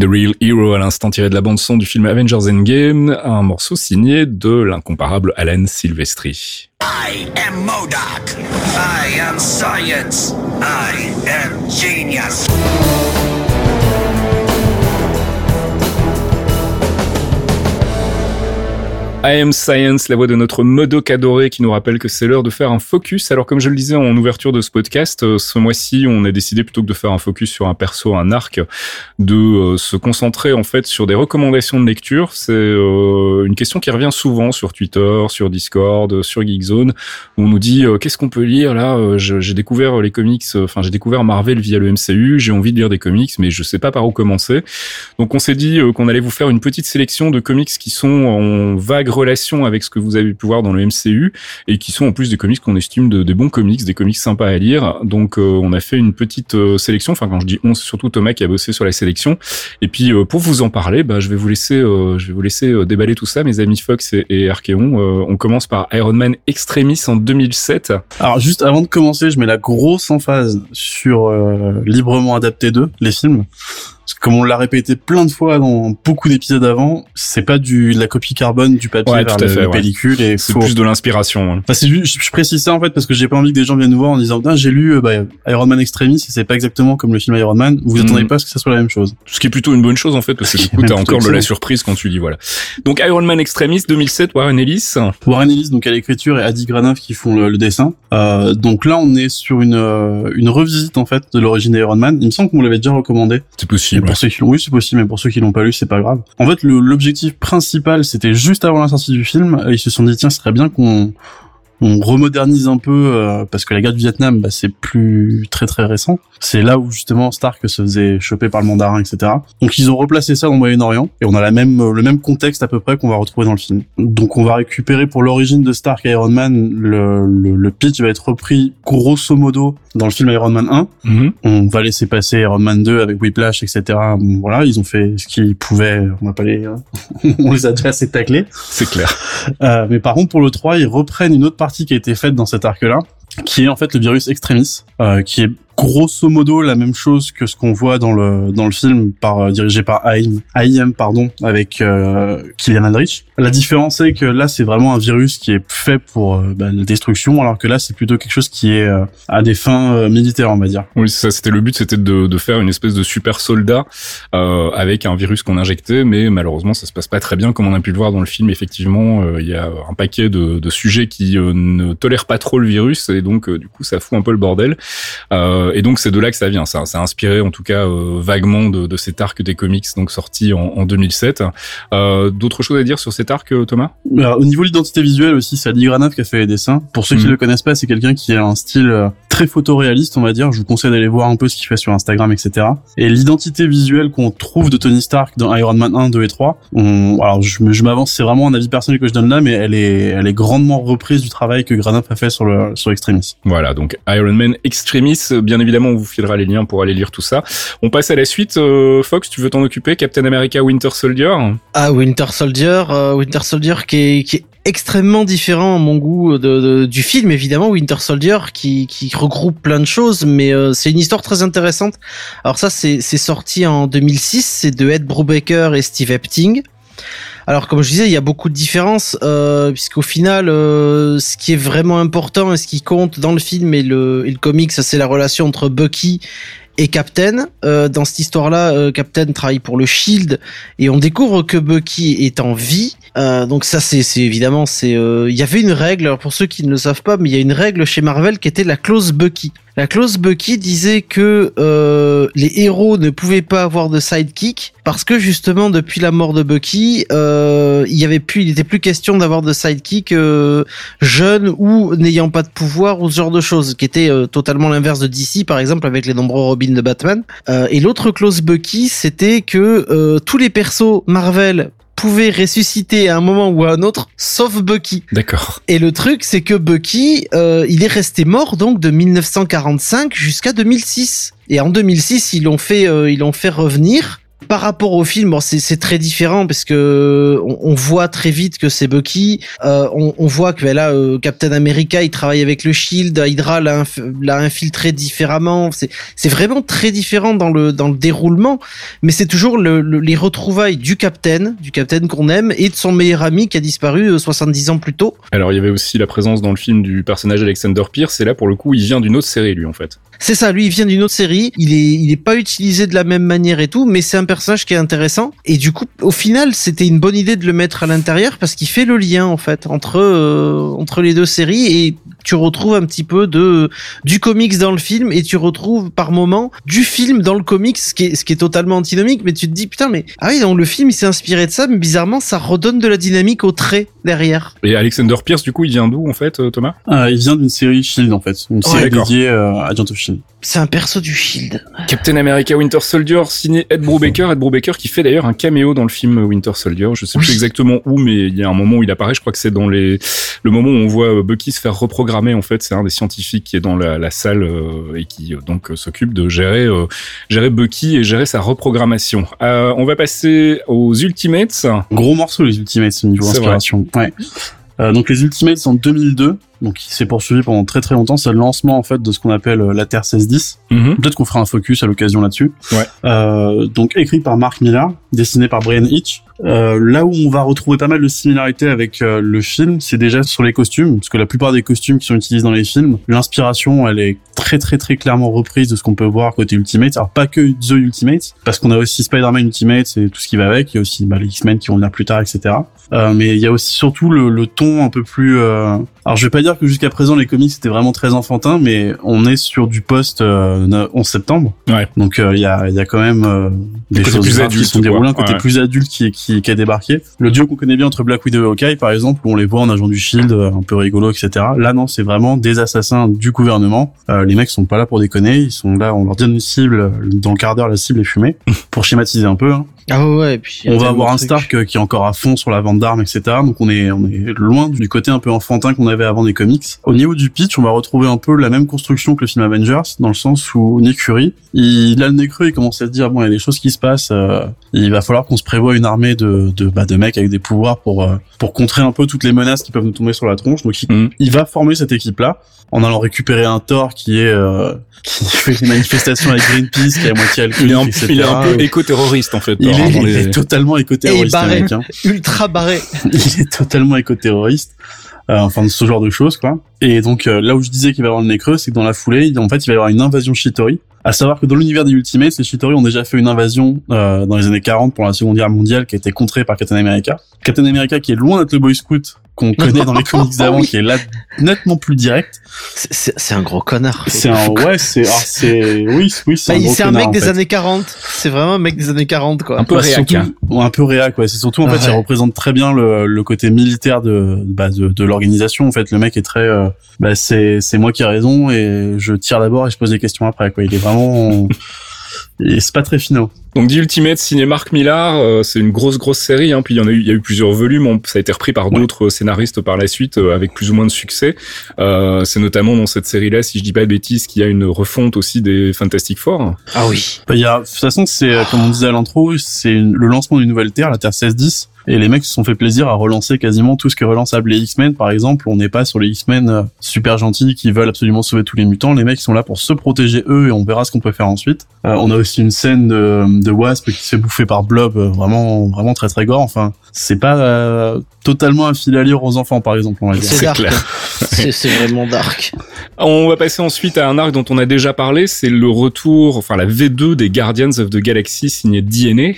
The Real Hero à l'instant tiré de la bande son du film Avengers Endgame, un morceau signé de l'incomparable Alan Silvestri. I am. I am science. I am genius. I Am Science, la voix de notre Modoc adoré qui nous rappelle que c'est l'heure de faire un focus. Alors comme je le disais en ouverture de ce podcast, euh, ce mois-ci on a décidé plutôt que de faire un focus sur un perso, un arc, de euh, se concentrer en fait sur des recommandations de lecture. C'est euh, une question qui revient souvent sur Twitter, sur Discord, sur Geekzone, où on nous dit qu'est-ce qu'on peut lire là? J'ai découvert les comics, enfin j'ai découvert Marvel via le MCU, j'ai envie de lire des comics, mais je sais pas par où commencer. Donc on s'est dit qu'on allait vous faire une petite sélection de comics qui sont en vague relation avec ce que vous avez pu voir dans le MCU et qui sont en plus des comics qu'on estime de, des bons comics, des comics sympas à lire. Donc euh, on a fait une petite euh, sélection. Enfin quand je dis on, c'est surtout Thomas qui a bossé sur la sélection. Et puis euh, pour vous en parler, bah, je vais vous laisser, je vais vous laisser déballer tout ça, mes amis Fox et, et Archeon. on commence par Iron Man Extremis en 2007. Alors juste avant de commencer, je mets la grosse emphase sur librement adapté 2, les films comme on l'a répété plein de fois dans beaucoup d'épisodes avant, c'est pas du de la copie carbone du papier vers la, pellicule et c'est plus de l'inspiration. Enfin, c'est juste, je, précise ça en fait parce que j'ai pas envie que des gens viennent nous voir en disant j'ai lu euh, bah, Iron Man Extremis et c'est pas exactement comme le film Iron Man. Vous mm. attendez pas à ce que ça soit la même chose. Ce qui est plutôt une bonne chose en fait parce que du coup t'as encore de la surprise quand tu lis voilà. Donc Iron Man Extremis 2007 Warren Ellis. Warren Ellis donc à l'écriture et Adi Granov qui font le, dessin. Euh, donc là on est sur une euh, une revisite en fait de l'origine d'Iron Man. Il me semble qu'on l'avait déjà recommandé. C'est possible pour ceux qui oui, c'est possible, mais pour ceux qui l'ont pas lu, c'est pas grave. En fait, l'objectif principal, c'était juste avant la sortie du film, ils se sont dit tiens, ce serait bien qu'on on remodernise un peu euh, parce que la guerre du Vietnam bah, c'est plus très très récent. C'est là où justement Stark se faisait choper par le mandarin etc donc ils ont replacé ça dans le Moyen-Orient et on a la même le même contexte à peu près qu'on va retrouver dans le film. Donc on va récupérer pour l'origine de Stark et Iron Man le, le, le, pitch va être repris grosso modo dans le film Iron Man 1 mm-hmm. on va laisser passer Iron Man 2 avec Whiplash etc voilà ils ont fait ce qu'ils pouvaient on va pas les on les a déjà assez taclés. C'est clair. Euh, mais par contre pour le 3 ils reprennent une autre partie qui a été faite dans cet arc-là, qui est en fait le virus extremis, euh, qui est grosso modo la même chose que ce qu'on voit dans le dans le film par euh, dirigé par AIM, AIM pardon avec euh, Kylian Aldrich. La différence c'est que là c'est vraiment un virus qui est fait pour euh, bah, la destruction alors que là c'est plutôt quelque chose qui est euh, à des fins militaires on va dire. Oui ça c'était le but c'était de, de faire une espèce de super soldat avec un virus qu'on injectait mais malheureusement ça se passe pas très bien comme on a pu le voir dans le film effectivement il y a un paquet de, de sujets qui ne tolèrent pas trop le virus et donc du coup ça fout un peu le bordel. Euh, euh, et donc c'est de là que ça vient. Ça, ça a inspiré en tout cas euh, vaguement de, de, cet arc des comics donc sorti en, en 2007. Euh, D'autres choses à dire sur cet arc, Thomas? Au niveau de l'identité visuelle aussi, c'est Adi qui a fait les dessins. Pour ceux qui ne mhm. le connaissent pas, c'est quelqu'un qui a un style très photoréaliste, on va dire. Je vous conseille d'aller voir un peu ce qu'il fait sur Instagram, etc. Et l'identité visuelle qu'on trouve de Tony Stark dans Iron Man 1, 2 et 3, on... alors je, je m'avance, c'est vraiment un avis personnel que je donne là, mais elle est, elle est grandement reprise du travail que Granat a fait sur le sur Extremis. Voilà, donc Iron Man Extremis, bien évidemment, on vous filera les liens pour aller lire tout ça. On passe à la suite. Euh, Fox, tu veux t'en occuper? Captain America Winter Soldier? Ah, Winter Soldier, euh, Winter Soldier qui est, qui est extrêmement différent à mon goût du film évidemment Winter Soldier qui, qui regroupe plein de choses mais euh, c'est une histoire très intéressante alors ça c'est sorti en 2006 c'est de Ed Brubaker et Steve Epting alors comme je disais, il y a beaucoup de différences euh, puisqu'au final, euh, ce qui est vraiment important et ce qui compte dans le film et le, et le comics, c'est la relation entre Bucky et Captain. Euh, dans cette histoire-là, euh, Captain travaille pour le Shield et on découvre que Bucky est en vie. Euh, donc ça, c'est évidemment, c'est. Il y avait une règle. pour ceux qui ne le savent pas, mais il y a une règle chez Marvel qui était la clause Bucky. La clause Bucky disait que euh, les héros ne pouvaient pas avoir de sidekick parce que justement depuis la mort de Bucky, euh, il y avait plus, il n'était plus question d'avoir de sidekick euh, jeune ou n'ayant pas de pouvoir ou ce genre de choses, qui était euh, totalement l'inverse de DC par exemple avec les nombreux Robins de Batman. Euh, et l'autre clause Bucky, c'était que euh, tous les persos Marvel pouvait ressusciter à un moment ou à un autre, sauf Bucky. D'accord. Et le truc, c'est que Bucky, euh, il est resté mort donc de 1945 jusqu'à 2006. Et en 2006, ils l'ont fait, euh, ils l'ont fait revenir par rapport au film, c'est très différent parce que on, on voit très vite que c'est Bucky. Euh, on, voit que ben là, euh, Captain America, il travaille avec le Shield. Hydra l'a inf- l'a infiltré différemment. C'est vraiment très différent dans le déroulement, mais c'est toujours le, le- les retrouvailles du Captain, du Captain qu'on aime, et de son meilleur ami qui a disparu euh, 70 ans plus tôt. Alors il y avait aussi la présence dans le film du personnage Alexander Pierce, et là pour le coup il vient d'une autre série lui en fait. C'est ça, lui il vient d'une autre série, il est il est pas utilisé de la même manière et tout, mais c'est un personnage qui est intéressant. Et du coup au final, c'était une bonne idée de le mettre à l'intérieur parce qu'il fait le lien en fait entre euh, entre les deux séries et tu retrouves un petit peu de du comics dans le film et tu retrouves par moment du film dans le comics ce qui est ce qui est totalement antinomique mais tu te dis putain mais ah oui donc le film il s'est inspiré de ça mais bizarrement ça redonne de la dynamique au trait derrière. Et Alexander Pierce du coup il vient d'où en fait euh, Thomas? Euh, il vient d'une série Shield en fait, une série dédiée euh, à Agent of Shield. C'est un perso du Shield. Captain America Winter Soldier signé Ed Brubaker, Ed Brubaker qui fait d'ailleurs un caméo dans le film Winter Soldier. Je sais plus exactement où, mais il y a un moment où il apparaît. Je crois que c'est dans les le moment où on voit Bucky se faire reprogrammer. En fait, c'est un des scientifiques qui est dans la, la salle euh, et qui euh, donc euh, s'occupe de gérer gérer Bucky et gérer sa reprogrammation. On va passer aux Ultimates. Gros morceau les Ultimates au niveau inspiration. Ouais. Euh, donc les Ultimates en 2002, donc qui s'est poursuivi pendant très très longtemps, c'est le lancement en fait de ce qu'on appelle euh, la Terre 1610. Mhm. Peut-être qu'on fera un focus à l'occasion là-dessus. Ouais. Euh, donc écrit par Mark Millar, dessiné par Brian Hitch. Là où on va retrouver pas mal de similarités avec le film, c'est déjà sur les costumes, parce que la plupart des costumes qui sont utilisés dans les films, l'inspiration, elle est très très très clairement reprise de ce qu'on peut voir côté Ultimate. Alors pas que The Ultimate, parce qu'on a aussi Spider-Man Ultimate et tout ce qui va avec. Il y a aussi bah, les X-Men qui vont venir plus tard, etc. Euh, mais il y a aussi surtout le, le ton un peu plus. euh, Alors je vais pas dire que jusqu'à présent les comics c'était vraiment très enfantin, mais on est sur du post euh, 11 septembre. Ouais. Donc euh, il y a il y a quand même euh, des choses plus graves qui sont déroulées, un côté Ouais. plus adulte qui, qui qui a débarqué. Le duo qu'on connaît bien entre Black Widow et Hawkeye par exemple, où on les voit en agent du Shield, euh, un peu rigolo, etc. Là non, c'est vraiment des assassins du gouvernement. Euh, les mecs sont pas là pour déconner, ils sont là, on leur donne une cible, dans le quart d'heure la cible est fumée, pour schématiser un peu. hein. Ah ouais, et puis On va avoir un. Stark euh, qui est encore à fond sur la vente d'armes, etc. Donc on est on est loin du côté un peu enfantin qu'on avait avant des comics. Au niveau du pitch, on va retrouver un peu la même construction que le film Avengers, dans le sens où Nick Fury, il a le nez creux, il commence à se dire bon, il y a des choses qui se passent. euh, il va falloir qu'on se prévoie une armée de de bah, de mecs avec des pouvoirs pour euh, pour contrer un peu toutes les menaces qui peuvent nous tomber sur la tronche. Donc il, il va former cette équipe là en allant récupérer un Thor qui est euh, qui fait des manifestations avec Greenpeace, qui est à moitié alcoolique, Il est un, etc. il est un peu éco-terroriste en fait. Il hein, il les- est totalement éco-terroriste, barré. hein. ultra barré. Il est totalement éco-terroriste. Euh, enfin, ce genre de choses, quoi. Et donc, euh, là où je disais qu'il va y avoir le nez creux, c'est que dans la foulée, il- en fait, il va y avoir une invasion Shitori. À savoir que dans l'univers des Ultimates, les Shitori ont déjà fait une invasion euh, dans les années 40 pour la Seconde Guerre mondiale qui a été contrée par Captain America. Captain America qui est loin d'être le Boy Scout qu'on connaît dans les comics d'avant, Oui. qui est là nettement plus direct. C'est- C'est c'est un gros connard. C'est un, ouais, c'est, alors c'est, oui, oui, c'est Bah, un il- gros c'est un connard, mec en des fait. années 40. C'est vraiment un mec des années 40, quoi. Un peu réac, surtout- hein. ouais, un peu réac, ouais. C'est surtout, en fait, Ouais. il représente très bien le, le côté militaire de, bah, de, de l'organisation. En fait, le mec est très, euh, bah, c'est, c'est moi qui ai raison et je tire d'abord et je pose des questions après, quoi. Il est vraiment, et c'est pas très finaux. Donc The Ultimate signé Mark Millar, euh, c'est une grosse grosse série. Hein, puis il y en a eu, il y a eu plusieurs volumes. on- ça a été repris par Ouais. d'autres scénaristes par la suite euh, avec plus ou moins de succès. Euh, c'est notamment dans cette série-là, si je dis pas de bêtises, qu'il y a une refonte aussi des Fantastic Four. Ah oui. Bah, il y a, de toute façon, c'est, euh, comme on disait à l'intro, c'est une- le lancement d'une nouvelle Terre, la Terre 1610. Et les mecs se sont fait plaisir à relancer quasiment tout ce que relançable les X-Men, par exemple. On n'est pas sur les X-Men euh, super gentils qui veulent absolument sauver tous les mutants. Les mecs sont là pour se protéger eux et on verra ce qu'on peut faire ensuite. Euh, on a aussi une scène de, de Wasp qui se fait bouffer par Blob, euh, vraiment, vraiment très très gore. Enfin, c'est pas euh, totalement un fil à lire aux enfants, par exemple, on va dire. C'est clair. C'est c'est vraiment dark. On va passer ensuite à un arc dont on a déjà parlé, c'est le retour, enfin la V2 des Guardians of the Galaxy signé DNA.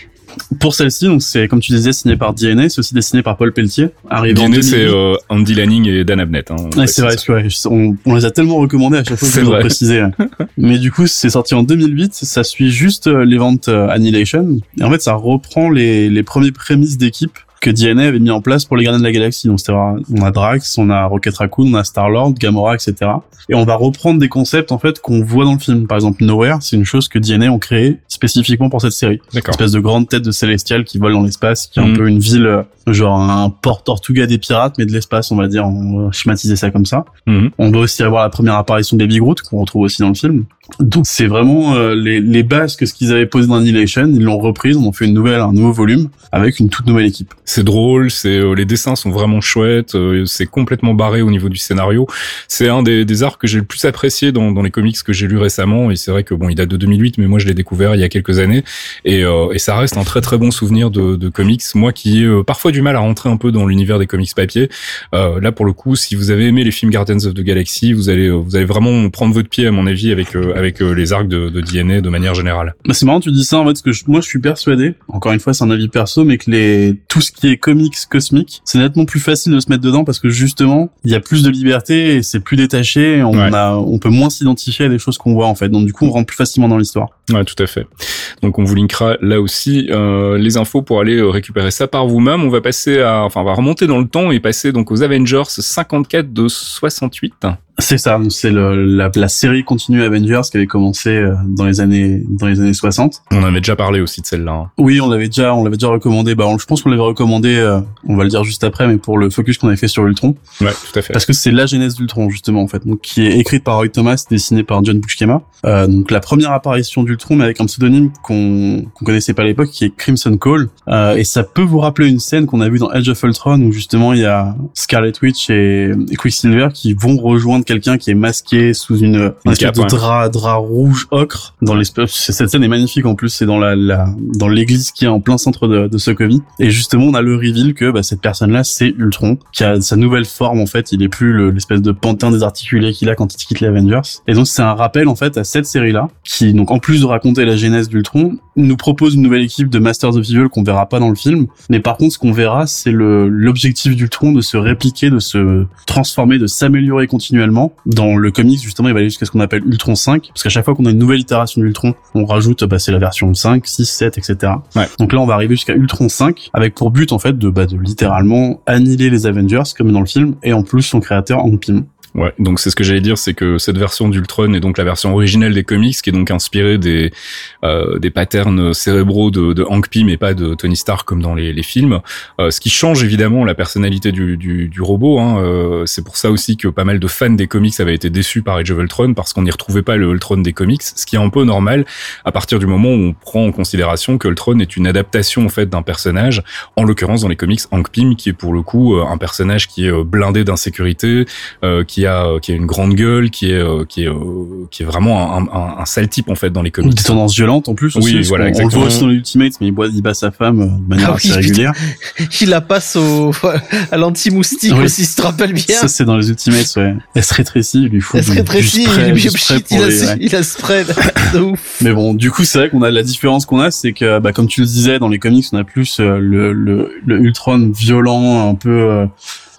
Pour celle-ci, donc c'est comme tu disais, signé par DNA, c'est aussi dessiné par Paul Pelletier, arrivé DNA, c'est 2008. euh, Andy Lanning et Dan Abnett. Hein, Ouais, c'est vrai, c'est vrai. On, on les a tellement recommandés à chaque fois que je dois préciser. Mais du coup, c'est sorti en 2008. Ça suit juste euh, l'event euh, Annihilation. Et en fait, ça reprend les, les premiers prémices d'équipe que DNA avait mis en place pour les Gardiens de la Galaxie. Donc on a Drax, on a Rocket Raccoon, on a Star Lord, Gamora, etc. Et on va reprendre des concepts en fait qu'on voit dans le film. Par exemple, Nowhere, c'est une chose que DNA ont créé spécifiquement pour cette série. Une espèce de grande tête de célestial qui vole dans l'espace, qui est un Mhm. peu une ville, euh, genre un port Tortuga des pirates, mais de l'espace, on va dire. On va schématiser ça comme ça. Mhm. On doit aussi avoir la première apparition de Baby Groot qu'on retrouve aussi dans le film. Donc c'est vraiment euh, les, les bases que ce qu'ils avaient posées dans Annihilation, ils l'ont reprise, on en fait une nouvelle, un nouveau volume avec une toute nouvelle équipe. C'est drôle, c'est euh, les dessins sont vraiment chouettes, euh, c'est complètement barré au niveau du scénario. C'est un des, des arcs que j'ai le plus apprécié dans, dans les comics que j'ai lus récemment. Et c'est vrai que bon, il date de 2008, mais moi je l'ai découvert il y a quelques années. Et, euh, et ça reste un très très bon souvenir de, de comics. Moi qui ai euh, parfois du mal à rentrer un peu dans l'univers des comics papier, euh, là pour le coup, si vous avez aimé les films Guardians of the Galaxy, vous allez euh, vous allez vraiment prendre votre pied à mon avis avec avec les arcs de, de DNA de manière générale. Bah, c'est marrant tu dis ça en fait parce que je- moi je suis persuadé, encore une fois c'est un avis perso, mais que les tout ce qui est comics cosmiques, c'est nettement plus facile de se mettre dedans parce que justement il y a plus de liberté et c'est plus détaché, et on Ouais. a on peut moins s'identifier à des choses qu'on voit en fait, donc du coup on rentre plus facilement dans l'histoire. Ouais, tout à fait. Donc on vous linkera là aussi euh, les infos pour aller euh, récupérer ça par vous-même. On va passer à, enfin, on va remonter dans le temps et passer donc aux Avengers 54 de 68. C'est ça, c'est la, la série continue Avengers qui avait commencé euh, dans les années dans les années 60. On avait déjà parlé aussi de celle-là. hein. Oui, on l'avait déjà on l'avait déjà recommandé. Bah on- je pense qu'on l'avait recommandé. euh, on va le dire juste après, mais pour le focus qu'on avait fait sur Ultron. Ouais, tout à fait. Parce que c'est la genèse d'Ultron justement en fait, donc qui est écrite par Roy Thomas, dessinée par John Buscema. Euh, donc la première apparition d'Ultron, mais avec un pseudonyme qu'on qu'on connaissait pas à l'époque, qui est Crimson Call. Euh, et ça peut vous rappeler une scène qu'on a vue dans Edge of Ultron où justement il y a Scarlet Witch et, et Quicksilver qui vont rejoindre quelqu'un qui est masqué sous une, une espèce de drap drap rouge ocre dans l'espèce. Cette scène est magnifique en plus, c'est dans la, la dans l'église qui est en plein centre de, de Sokovie. Et justement on a le reveal que bah, cette personne-là c'est Ultron, qui a sa nouvelle forme en fait. Il est plus le- l'espèce de pantin désarticulé qu'il a quand il quitte les Avengers. Et donc c'est un rappel en fait à cette série-là, qui donc en plus de raconter la genèse d'Ultron, nous propose une nouvelle équipe de Masters of Evil qu'on verra pas dans le film. Mais par contre ce qu'on verra c'est l'objectif d'Ultron de se répliquer, de se transformer, de s'améliorer continuellement. Dans le comics justement il va aller jusqu'à ce qu'on appelle Ultron 5, parce qu'à chaque fois qu'on a une nouvelle itération d'Ultron, on rajoute bah, c'est la version 5, 6, 7, etc. Ouais. Donc là on va arriver jusqu'à Ultron 5 avec pour but en fait de bah, de littéralement annihiler les Avengers comme dans le film et en plus son créateur Hank Pym. Ouais, donc c'est ce que j'allais dire, c'est que cette version d'Ultron est donc la version originelle des comics, qui est donc inspirée des euh, des patterns cérébraux de, de Hank Pym et pas de Tony Stark comme dans les, les films. Euh, ce qui change évidemment la personnalité du, du, du robot. Hein. Euh, c'est pour ça aussi que pas mal de fans des comics avaient été déçus par Age of Ultron parce qu'on n'y retrouvait pas le Ultron des comics, ce qui est un peu normal à partir du moment où on prend en considération que Ultron est une adaptation en fait d'un personnage, en l'occurrence dans les comics Hank Pym, qui est pour le coup euh, un personnage qui est euh, blindé d'insécurité, euh, qui a euh, qui a une grande gueule, qui est euh, qui est euh, qui est vraiment un, un, un sale type en fait dans les comics. Des tendances violentes en plus. Oui, aussi, voilà, qu'on- On le exactement. voit aussi dans les Ultimates, mais il, boit, il bat sa femme de manière Ah oui, assez régulière. Il la passe au, à l'anti-moustique Oui. aussi, si tu te rappelles bien. Ça c'est dans les Ultimates, ouais. Elle se rétrécit, il lui fout Elle se du- du rétrécit, spray- il, lui il, a, les- ouais. il a spread. de ouf. Mais bon, du coup, c'est vrai qu'on a la différence qu'on a, c'est que, bah, comme tu le disais, dans les comics, on a plus euh, le, le, le Ultron violent, un peu euh,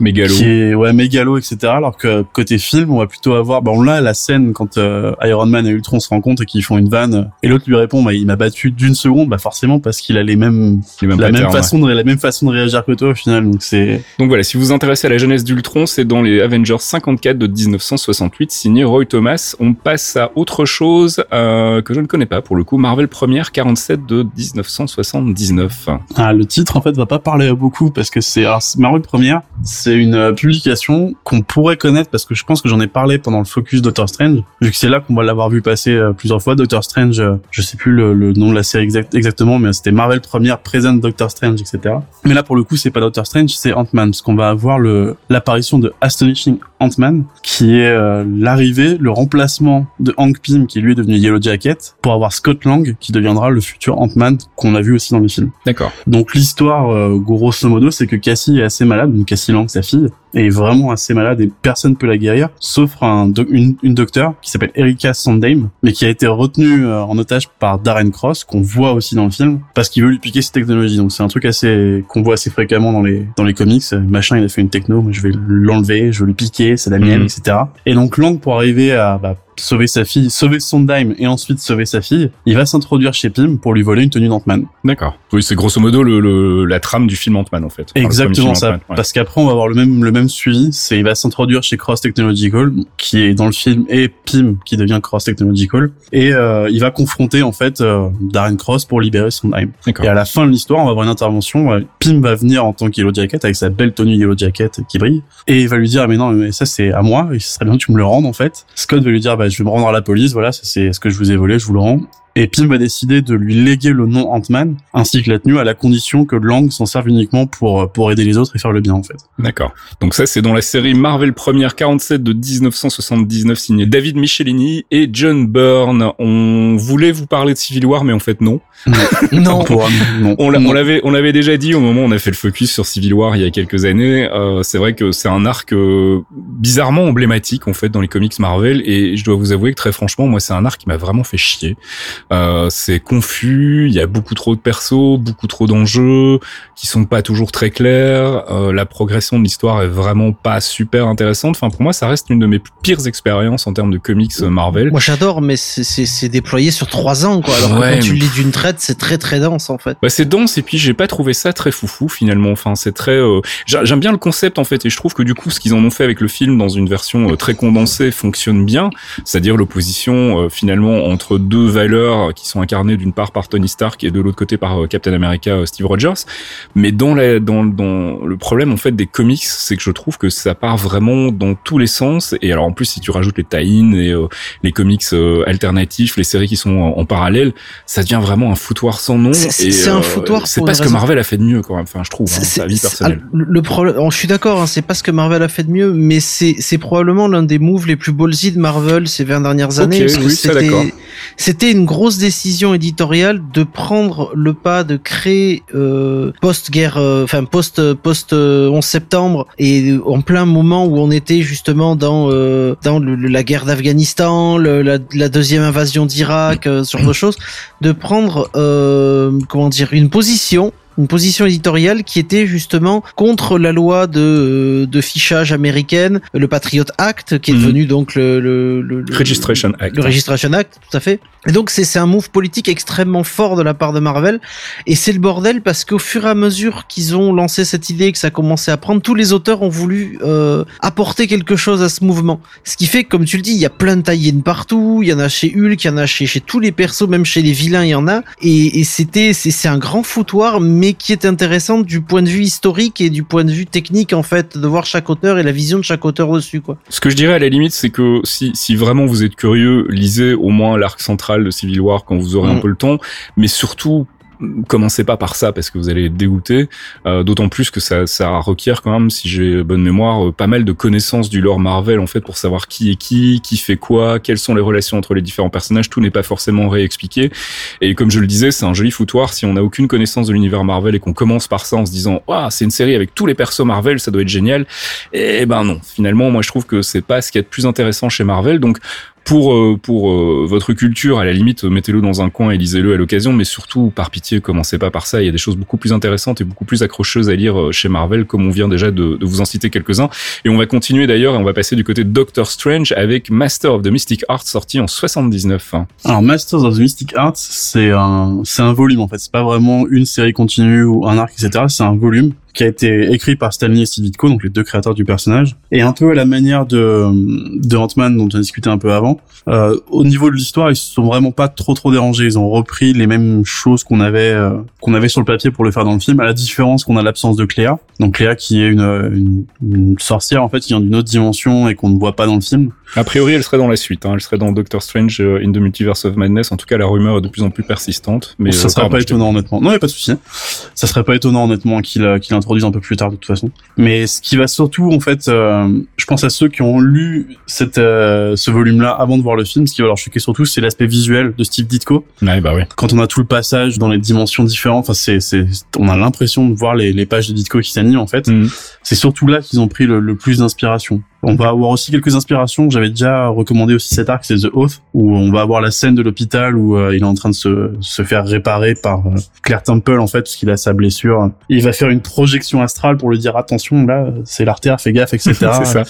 Mégalo. qui est ouais mégalo, etc. Alors que côté film, on va plutôt avoir, bah, on a la scène quand euh, Iron Man et Ultron se rencontrent et qu'ils font une vanne, et l'autre lui répond, bah, il m'a battu d'une seconde, bah forcément parce qu'il a les mêmes, les mêmes la même ouais. façon de la même façon de réagir que toi au final. Donc c'est Donc voilà, si vous vous intéressez à la jeunesse d'Ultron, c'est dans les Avengers 54 de 1968, signé Roy Thomas. On passe à autre chose euh, que je ne connais pas pour le coup, Marvel première 47 de 1979. Ah, le titre en fait va pas parler à beaucoup parce que c'est alors c'est- Marvel première, c'est une euh, publication qu'on pourrait connaître parce que je pense que j'en ai parlé pendant le focus Doctor Strange vu que c'est là qu'on va l'avoir vu passer euh, plusieurs fois Doctor Strange, euh, je sais plus le, le nom de la série exact, exactement mais c'était Marvel première Present Doctor Strange etc. Mais là pour le coup c'est pas Doctor Strange c'est Ant-Man parce qu'on va avoir le l'apparition de Astonishing Ant-Man qui est euh, l'arrivée, le remplacement de Hank Pym qui lui est devenu Yellow Jacket pour avoir Scott Lang qui deviendra le futur Ant-Man qu'on a vu aussi dans les films. D'accord. Donc l'histoire, euh, grosso modo, c'est que Cassie est assez malade, donc Cassie Lang, sa fille, est vraiment assez malade et personne peut la guérir, sauf un une, une docteur qui s'appelle Erika Sondheim, mais qui a été retenue euh, en otage par Darren Cross, qu'on voit aussi dans le film, parce qu'il veut lui piquer ses technologies. Donc c'est un truc assez qu'on voit assez fréquemment dans les dans les comics. Machin, il a fait une techno, je vais l'enlever, je vais lui piquer, c'est la mienne, Mhm. etc. Et donc Lang, pour arriver à bah, sauver sa fille, sauver Sondheim et ensuite sauver sa fille, il va s'introduire chez Pym pour lui voler une tenue d'Ant-Man. D'accord. Oui, c'est grosso modo le, le- la trame du film Ant-Man en fait. Enfin, Exactement ça. Ouais. Parce qu'après, on va avoir le même, le même suivi. C'est, il va s'introduire chez Cross Technological, qui est dans le film, et Pym, qui devient Cross Technological. Et, euh, il va confronter, en fait, euh, Darren Cross pour libérer Sondheim. Et à la fin de l'histoire, on va avoir une intervention. euh, Pym va venir en tant que Yellow Jacket avec sa belle tenue Yellow Jacket qui brille. Et il va lui dire, mais non, mais ça c'est à moi, et ce serait bien que tu me le rendes, en fait. Scott va lui dire, bah, je vais me rendre à la police, voilà, c'est ce que je vous ai volé, je vous le rends. Et Pym va décider de lui léguer le nom Ant-Man, ainsi que la tenue, à la condition que Lang s'en serve uniquement pour, pour aider les autres et faire le bien, en fait. D'accord. Donc ça, c'est dans la série Marvel première 47 de 1979, signé David Michelini et John Byrne. On voulait vous parler de Civil War, mais en fait non. Non. Non. on l'avait, on l'avait déjà dit au moment où on a fait le focus sur Civil War il y a quelques années. Euh, c'est vrai que c'est un arc euh, bizarrement emblématique en fait dans les comics Marvel et je dois vous avouer que très franchement, moi c'est un arc qui m'a vraiment fait chier. Euh, c'est confus, il y a beaucoup trop de persos, beaucoup trop d'enjeux qui sont pas toujours très clairs. Euh, la progression de l'histoire est vraiment pas super intéressante. Enfin pour moi, ça reste une de mes pires expériences en termes de comics Marvel. Moi j'adore, mais c'est- déployé sur trois ans, quoi. Alors Ouais, quand tu mais- lis d'une traite, c'est très très dense, en fait. Bah c'est dense et puis j'ai pas trouvé ça très foufou finalement. Enfin c'est très. euh, j'a- J'aime bien le concept en fait et je trouve que du coup ce qu'ils en ont fait avec le film dans une version euh, très condensée fonctionne bien. C'est-à-dire l'opposition euh, finalement entre deux valeurs qui sont incarnées d'une part par Tony Stark et de l'autre côté par euh, Captain America euh, Steve Rogers. Mais dans la le problème en fait des comics c'est que je trouve que ça part vraiment dans tous les sens et alors en plus si tu rajoutes les tie-in et euh, les comics euh, alternatifs, les séries qui sont en, en parallèle, ça devient vraiment un foutoir sans nom. C'est- un euh, foutoir C'est pas ce que. Marvel a fait de mieux quand même. Enfin, je trouve, hein, C'est- sa vie personnelle. ah, Le, problème, oh, je suis d'accord, hein, c'est pas ce que Marvel a fait de mieux, mais c'est probablement l'un des moves les plus ballsy de Marvel ces 20 dernières années. que oui. C'était une grosse décision éditoriale de prendre le pas de créer euh, post-guerre, euh, enfin post post euh, 11 septembre et en plein moment où on était justement dans euh, dans la guerre d'Afghanistan, la, deuxième invasion d'Irak, euh, ce genre de choses, de prendre euh, comment dire une position une position éditoriale qui était justement contre la loi de, euh, de fichage américaine, le Patriot Act, qui est Mhm. devenu donc le, le, le- le- Registration Act. le Registration Act, tout à fait. Et donc c'est c'est un move politique extrêmement fort de la part de Marvel, et c'est le bordel parce qu'au fur et à mesure qu'ils ont lancé cette idée, que ça a commencé à prendre, tous les auteurs ont voulu euh, apporter quelque chose à ce mouvement. Ce qui fait que, comme tu le dis, il y a plein de tie partout, il y en a chez Hulk, il y en a chez, chez tous les persos, même chez les vilains, il y en a. Et, et c'était c'est c'est un grand foutoir, mais qui est intéressant du point de vue historique et du point de vue technique en fait, de voir chaque auteur et la vision de chaque auteur dessus quoi. Ce que je dirais à la limite, c'est que si, si vraiment vous êtes curieux, lisez au moins l'arc central de Civil War quand vous aurez un Mm. peu le temps, mais surtout commencez pas par ça parce que vous allez être dégoûté. Euh, D'autant plus que ça, ça requiert quand même, si j'ai bonne mémoire, euh, pas mal de connaissances du lore Marvel en fait pour savoir qui est qui, qui fait quoi, quelles sont les relations entre les différents personnages. Tout n'est pas forcément réexpliqué. Et comme je le disais, c'est un joli foutoir si on n'a aucune connaissance de l'univers Marvel et qu'on commence par ça en se disant, waouh, c'est une série avec tous les persos Marvel, ça doit être génial. Eh ben non. Finalement, moi je trouve que c'est pas ce qu'il y a de plus intéressant chez Marvel. Donc pour euh, pour euh, votre culture, à la limite, mettez-le dans un coin et lisez-le à l'occasion, mais surtout, par pitié, commencez pas par ça. Il y a des choses beaucoup plus intéressantes et beaucoup plus accrocheuses à lire euh, chez Marvel, comme on vient déjà de, de vous en citer quelques-uns. Et on va continuer d'ailleurs, et on va passer du côté de Doctor Strange avec Master of the Mystic Art sorti en 79. hein. Alors Masters of the Mystic Arts, c'est un c'est un volume en fait. C'est pas vraiment une série continue ou un arc, etc. C'est un volume qui a été écrit par Stanley et Steve Ditko, donc les deux créateurs du personnage, et un peu à la manière de de Ant-Man dont on a discuté un peu avant. Euh, au niveau de l'histoire, ils se sont vraiment pas trop trop dérangés. Ils ont repris les mêmes choses qu'on avait euh, qu'on avait sur le papier pour le faire dans le film, à la différence qu'on a l'absence de Cléa. Donc Cléa qui est une, une, une sorcière en fait qui vient d'une autre dimension et qu'on ne voit pas dans le film. A priori, elle serait dans la suite. Hein. Elle serait dans Doctor Strange euh, in the Multiverse of Madness. En tout cas, la rumeur est de plus en plus persistante. Mais ça euh, serait pardon, pas étonnant honnêtement. Non, y a pas de souci. Ça serait pas étonnant honnêtement qu'il euh, qu'il introduise un peu plus tard de toute façon. Mais ce qui va surtout en fait, euh, je pense à ceux qui ont lu cette euh, ce volume-là avant de voir le film, ce qui va leur choquer surtout, c'est l'aspect visuel de Steve Ditko. Ouais, bah ouais. Quand on a tout le passage dans les dimensions différentes, enfin c'est c'est on a l'impression de voir les, les pages de Ditko qui s'animent en fait. Mhm. C'est surtout là qu'ils ont pris le, le plus d'inspiration. On va avoir aussi quelques inspirations. J'avais déjà recommandé aussi cet arc, c'est The Oath, où on va avoir la scène de l'hôpital où euh, il est en train de se, se faire réparer par euh, Claire Temple en fait, parce qu'il a sa blessure. Il va faire une projection astrale pour lui dire attention, là c'est l'artère, fais gaffe, etc. c'est ça.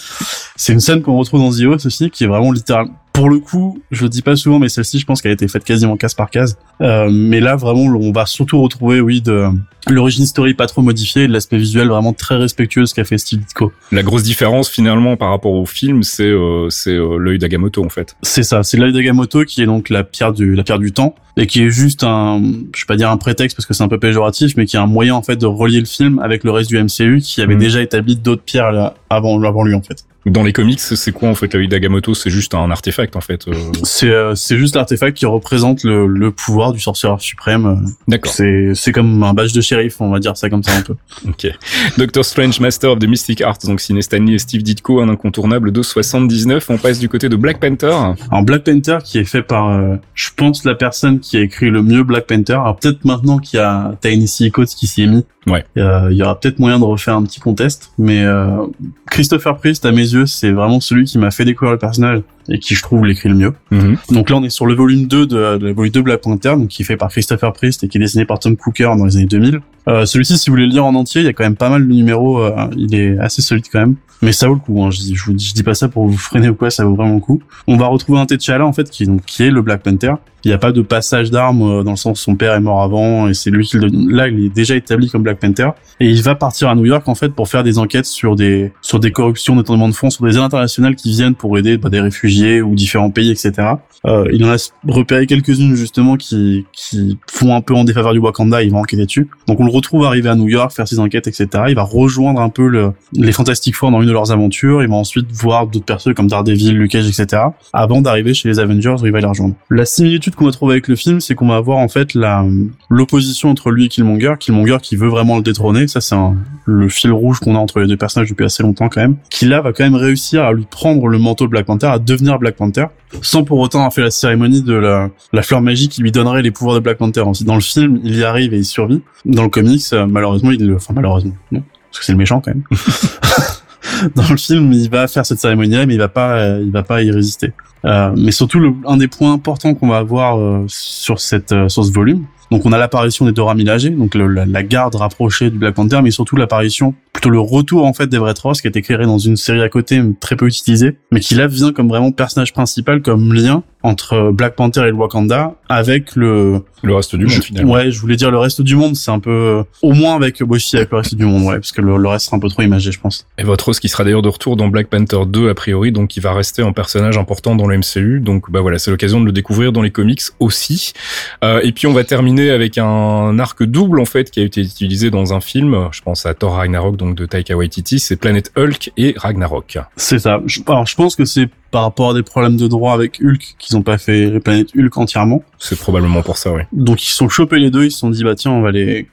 C'est une scène qu'on retrouve dans The Oath aussi, qui est vraiment littéral, pour le coup, je le dis pas souvent, mais celle-ci, je pense qu'elle a été faite quasiment case par case. Euh, mais là, vraiment, on va surtout retrouver, oui, de l'origine story pas trop modifiée, et de l'aspect visuel vraiment très respectueux de ce qu'a fait Steve Ditko. La grosse différence finalement par rapport au film, c'est euh, c'est euh, l'œil d'Agamotto en fait. C'est ça, c'est l'œil d'Agamotto qui est donc la pierre du la pierre du temps et qui est juste un, je vais pas dire un prétexte parce que c'est un peu péjoratif, mais qui est un moyen en fait de relier le film avec le reste du MCU qui avait Mhm. déjà établi d'autres pierres là, avant avant lui en fait. Dans les comics, c'est quoi en fait l'œil d'Agamotto? C'est juste un artefact en fait. euh. C'est euh, c'est juste l'artefact qui représente le, le pouvoir du sorcier suprême. D'accord. C'est c'est comme un badge de shérif, on va dire ça comme ça un peu. Ok. Doctor Strange, Master of the Mystic Arts, donc signé Stanley et Steve Ditko, un incontournable de 79. On passe du côté de Black Panther. Alors Black Panther qui est fait par, euh, je pense la personne qui a écrit le mieux Black Panther. Alors peut-être maintenant qu'il y a Tennessee Coates qui s'y est mis, Ouais. euh, il y aura peut-être moyen de refaire un petit contest. Mais euh, Christopher Priest à mes yeux c'est vraiment celui qui m'a fait découvrir le personnage et qui je trouve l'écrit le mieux. Mhm. Donc là on est sur le volume 2 de, de la volume 2 Black Panther, donc qui est fait par Christopher Priest et qui est dessiné par Tom Cooker dans les années 2000. Euh, celui-ci si vous voulez le lire en entier, il y a quand même pas mal de numéros, euh, il est assez solide quand même. Mais ça vaut le coup, hein. je, dis, je vous dis, je dis pas ça pour vous freiner ou quoi, ça vaut vraiment le coup. On va retrouver un T'Challa en fait qui, donc, qui est le Black Panther. Il n'y a pas de passage d'armes euh, dans le sens son père est mort avant et c'est lui qui le... là il est déjà établi comme Black Panther et il va partir à New York en fait pour faire des enquêtes sur des sur des corruptions, détournements de fonds, sur des aides internationales qui viennent pour aider bah, des réfugiés ou différents pays etc. Euh, il en a repéré quelques-unes justement qui qui font un peu en défaveur du Wakanda, il va enquêter dessus. Donc on le retrouve arriver à New York, faire ses enquêtes etc. Il va rejoindre un peu le, les Fantastic Four dans une de leurs aventures. Il va ensuite voir d'autres personnes comme Daredevil, Luke Cage etc. Avant d'arriver chez les Avengers où il va les rejoindre. La similitude qu'on va trouver avec le film, c'est qu'on va avoir en fait l'opposition entre lui et Killmonger. Killmonger qui veut vraiment le détrôner, ça c'est le fil rouge qu'on a entre les deux personnages depuis assez longtemps quand même. Qui là va quand même réussir à lui prendre le manteau de Black Panther, à devenir Black Panther, sans pour autant fait la cérémonie de la, la fleur magique qui lui donnerait les pouvoirs de Black Panther. Dans le film, il y arrive et il survit. Dans le comics, euh, malheureusement, il le, enfin malheureusement, non, parce que c'est le méchant quand même. dans le film, il va faire cette cérémonie-là, mais il va pas, euh, il va pas y résister. Euh, mais surtout, le, un des points importants qu'on va avoir euh, sur cette, sur ce volume. Donc, on a l'apparition des Dora Milaje, donc la, garde rapprochée du Black Panther, mais surtout l'apparition, plutôt le retour en fait d'Everett Ross, qui a été dans une série à côté, très peu utilisée, mais qui là vient comme vraiment personnage principal, comme lien entre Black Panther et le Wakanda, avec le, Le reste du monde je- finalement. Ouais, je voulais dire le reste du monde, c'est un peu euh, au moins avec aussi avec le reste du monde, ouais, parce que le, le reste sera un peu trop imagé, je pense. Et votre Rose qui sera d'ailleurs de retour dans Black Panther 2 a priori, donc qui va rester un personnage important dans le MCU. Donc bah voilà, c'est l'occasion de le découvrir dans les comics aussi. Euh, et puis on va terminer avec un arc double en fait qui a été utilisé dans un film. Je pense à Thor Ragnarok donc de Taika Waititi, c'est Planet Hulk et Ragnarok. C'est ça. Je, alors je pense que c'est par rapport à des problèmes de droit avec Hulk qu'ils ont pas fait Planète Hulk entièrement. C'est probablement pour ça, oui. Donc ils se sont chopés les deux, ils se sont dit bah tiens on va les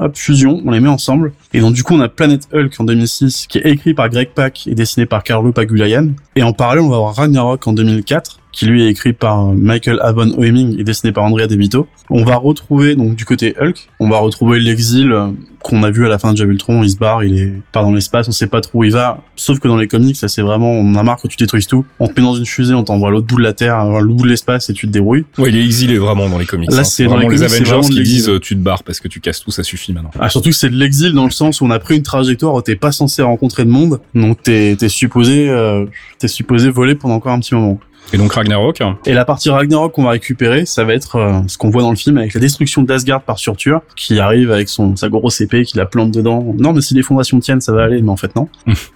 hop fusion, on les met ensemble. Et donc du coup on a Planet Hulk en 2006 qui est écrit par Greg Pak et dessiné par Carlo Pagulayan. Et en parallèle on va avoir Ragnarok en 2004 qui lui est écrit par Michael Avon Oeming et dessiné par Andrea De Vito. On va retrouver donc du côté Hulk, on va retrouver l'exil euh, qu'on a vu à la fin de Jave Ultron, il se barre, il est part dans l'espace, on sait pas trop où il va. Sauf que dans les comics, ça c'est vraiment, on a marre que tu détruises tout. On te met dans une fusée, on t'envoie à l'autre bout de la Terre, à l'autre bout de l'espace et tu te débrouilles. Ouais, il est exilé vraiment dans les comics. Là, hein. c'est dans les les, Avengers qui disent euh, tu te barres parce que tu casses tout, ça suffit maintenant. Ah, surtout que c'est de l'exil dans le sens où on a pris une trajectoire où t'es pas censé rencontrer de monde, donc t'es t'es supposé euh, t'es supposé voler pendant encore un petit moment. Et donc Ragnarok, Et la partie Ragnarok qu'on va récupérer, ça va être euh, ce qu'on voit dans le film avec la destruction d'Asgard par Surtur, qui arrive avec son sa grosse épée qui la plante dedans. Non, mais si les fondations tiennent, ça va aller, mais en fait non.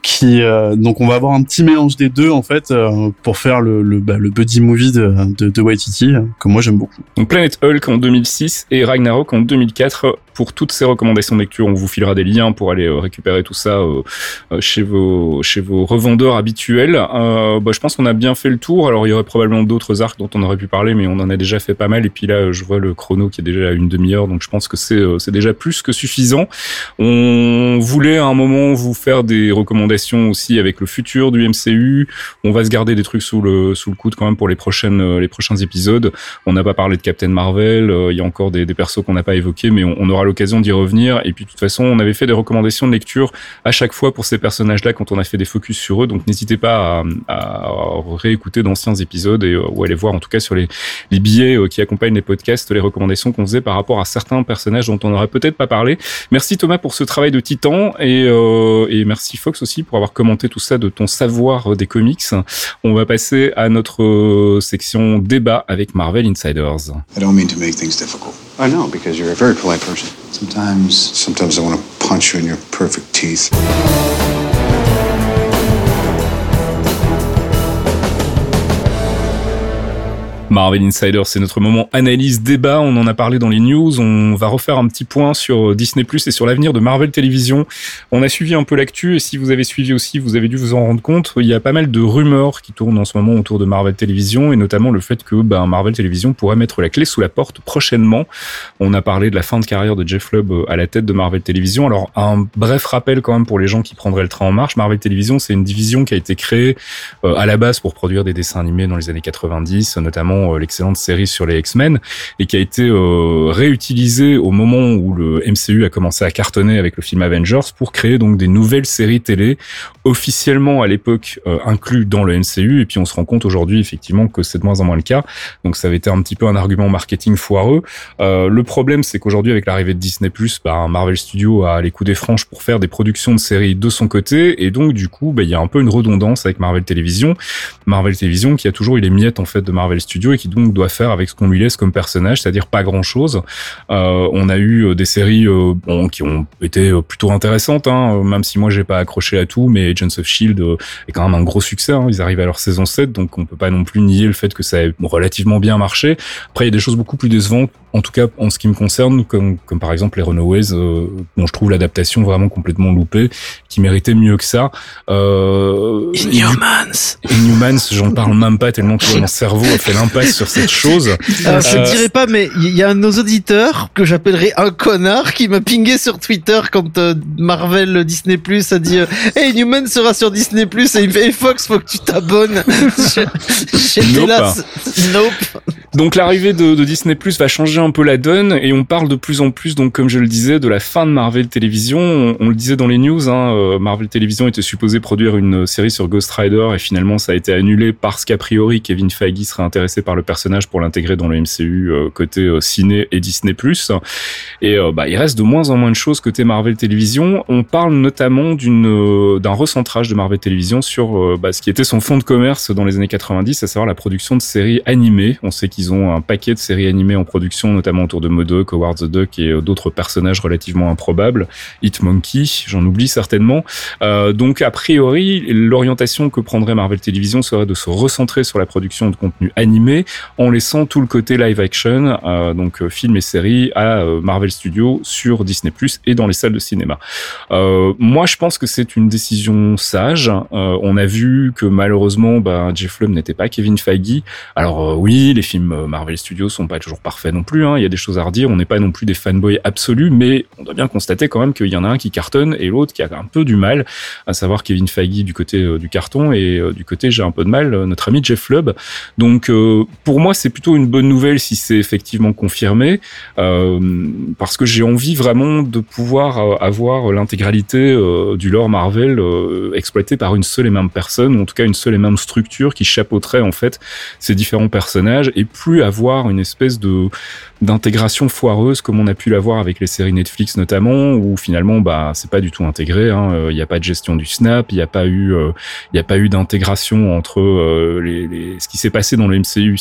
qui euh, donc on va avoir un petit mélange des deux en fait euh, pour faire le le, bah, le buddy movie de de, de Waititi euh, que moi j'aime beaucoup. Donc Planet Hulk en 2006 et Ragnarok en 2004. Pour toutes ces recommandations de lecture, on vous filera des liens pour aller euh, récupérer tout ça euh, euh, chez vos chez vos revendeurs habituels. Bah, je pense qu'on a bien fait le tour. Alors il y aurait probablement d'autres arcs dont on aurait pu parler, mais on en a déjà fait pas mal. Et puis là, je vois le chrono qui est déjà à une demi-heure, donc je pense que c'est c'est déjà plus que suffisant. On voulait à un moment vous faire des recommandations aussi avec le futur du MCU. On va se garder des trucs sous le sous le coude quand même pour les prochaines les prochains épisodes. On n'a pas parlé de Captain Marvel. Il y a encore des, des persos qu'on n'a pas évoqués, mais on aura l'occasion d'y revenir. Et puis de toute façon, on avait fait des recommandations de lecture à chaque fois pour ces personnages-là quand on a fait des focus sur eux. Donc n'hésitez pas à, réécouter d'anciens épisodes et ou aller voir en tout cas sur les, billets qui accompagnent les podcasts les recommandations qu'on faisait par rapport à certains personnages dont on n'aurait peut-être pas parlé. Merci Thomas pour ce travail de titan et, euh, et merci Fox aussi pour avoir commenté tout ça de ton savoir des comics. On va passer à notre euh, section débat avec Marvel Insiders. I don't mean to make things difficult. I know, because you're a very polite person. Sometimes, sometimes I want to punch you in your perfect teeth. Marvel Insider, c'est notre moment analyse débat. On en a parlé dans les news. On va refaire un petit point sur Disney Plus et sur l'avenir de Marvel Télévision. On a suivi un peu l'actu et si vous avez suivi aussi, vous avez dû vous en rendre compte. Il y a pas mal de rumeurs qui tournent en ce moment autour de Marvel Télévision et notamment le fait que ben, Marvel Télévision pourrait mettre la clé sous la porte prochainement. On a parlé de la fin de carrière de Jeff Lubb à la tête de Marvel Télévision. Alors un bref rappel quand même pour les gens qui prendraient le train en marche. Marvel Télévision, c'est une division qui a été créée euh, à la base pour produire des dessins animés dans les années 90, notamment euh, l'excellente série sur les X-Men et qui a été euh, réutilisée au moment où le MCU a commencé à cartonner avec le film Avengers pour créer donc des nouvelles séries télé officiellement à l'époque euh, inclus dans le MCU et puis on se rend compte aujourd'hui effectivement que c'est de moins en moins le cas. Donc ça avait été un petit peu un argument marketing foireux. Euh, le problème c'est qu'aujourd'hui avec l'arrivée de Disney bah, Marvel Studios a les coups des franches pour faire des productions de séries de son côté. Et donc du coup bah, il y a un peu une redondance avec Marvel Télévision Marvel Télévision qui a toujours eu les miettes en fait de Marvel Studios et qui donc doit faire avec ce qu'on lui laisse comme personnage, c'est-à-dire pas grand-chose. Euh, on a eu euh, des séries euh, bon, qui ont été euh, plutôt intéressantes, hein, même si moi j'ai pas accroché à tout, mais Agents of Shield est quand même un gros succès. Hein. Ils arrivent à leur saison 7, donc on peut pas non plus nier le fait que ça ait relativement bien marché. Après, il y a des choses beaucoup plus décevantes, en tout cas en ce qui me concerne, comme, comme par exemple les Runaways, euh, dont je trouve l'adaptation vraiment complètement loupée, qui méritait mieux que ça. Euh, Inhumans. Inhumans, j'en parle même pas tellement que mon cerveau a fait sur cette chose. Euh, je ne dirais pas, mais il y a un de nos auditeurs que j'appellerai un connard qui m'a pingé sur Twitter quand euh, Marvel Disney Plus a dit euh, Hey Newman sera sur Disney Plus et il me fait hey, Fox faut que tu t'abonnes. J'étais Nope. là. Nope. Donc l'arrivée de, de Disney Plus va changer un peu la donne et on parle de plus en plus, donc comme je le disais, de la fin de Marvel Télévision. On, on le disait dans les news, hein, euh, Marvel Télévision était supposé produire une série sur Ghost Rider et finalement ça a été annulé parce qu'a priori Kevin Feige serait intéressé par le personnage pour l'intégrer dans le MCU euh, côté euh, ciné et Disney. Et euh, bah, il reste de moins en moins de choses côté Marvel Télévision. On parle notamment d'une d'un recentrage de Marvel Télévision sur bah, ce qui était son fonds de commerce dans les années 90, à savoir la production de séries animées. On sait qu'ils ont un paquet de séries animées en production, notamment autour de Modoc, Howard the Duck et d'autres personnages relativement improbables. Hitmonkey, j'en oublie certainement. Donc a priori, l'orientation que prendrait Marvel Télévision serait de se recentrer sur la production de contenu animé en laissant tout le côté live action, euh, donc euh, film et séries, à euh, Marvel Studios sur Disney Plus et dans les salles de cinéma. Moi, je pense que c'est une décision sage. On a vu que malheureusement, bah, Jeff Lubb n'était pas Kevin Feige. Alors oui, les films Marvel Studios sont pas toujours parfaits non plus. hein. Il y a des choses à redire. On n'est pas non plus des fanboys absolus, mais on doit bien constater quand même qu'il y en a un qui cartonne et l'autre qui a un peu du mal, à savoir Kevin Feige du côté du carton et du côté j'ai un peu de mal notre ami Jeff Lubb. Donc pour moi, c'est plutôt une bonne nouvelle si c'est effectivement confirmé, euh, parce que j'ai envie vraiment de pouvoir euh, avoir l'intégralité euh, du lore Marvel euh, exploité par une seule et même personne, ou en tout cas une seule et même structure qui chapeauterait en fait ces différents personnages, et plus avoir une espèce de d'intégration foireuse comme on a pu l'avoir avec les séries Netflix notamment, où finalement bah c'est pas du tout intégré. hein. Euh, Il n'y a pas de gestion du snap, il n'y a pas eu euh, il n'y a pas eu d'intégration entre euh, ce qui s'est passé dans le MCU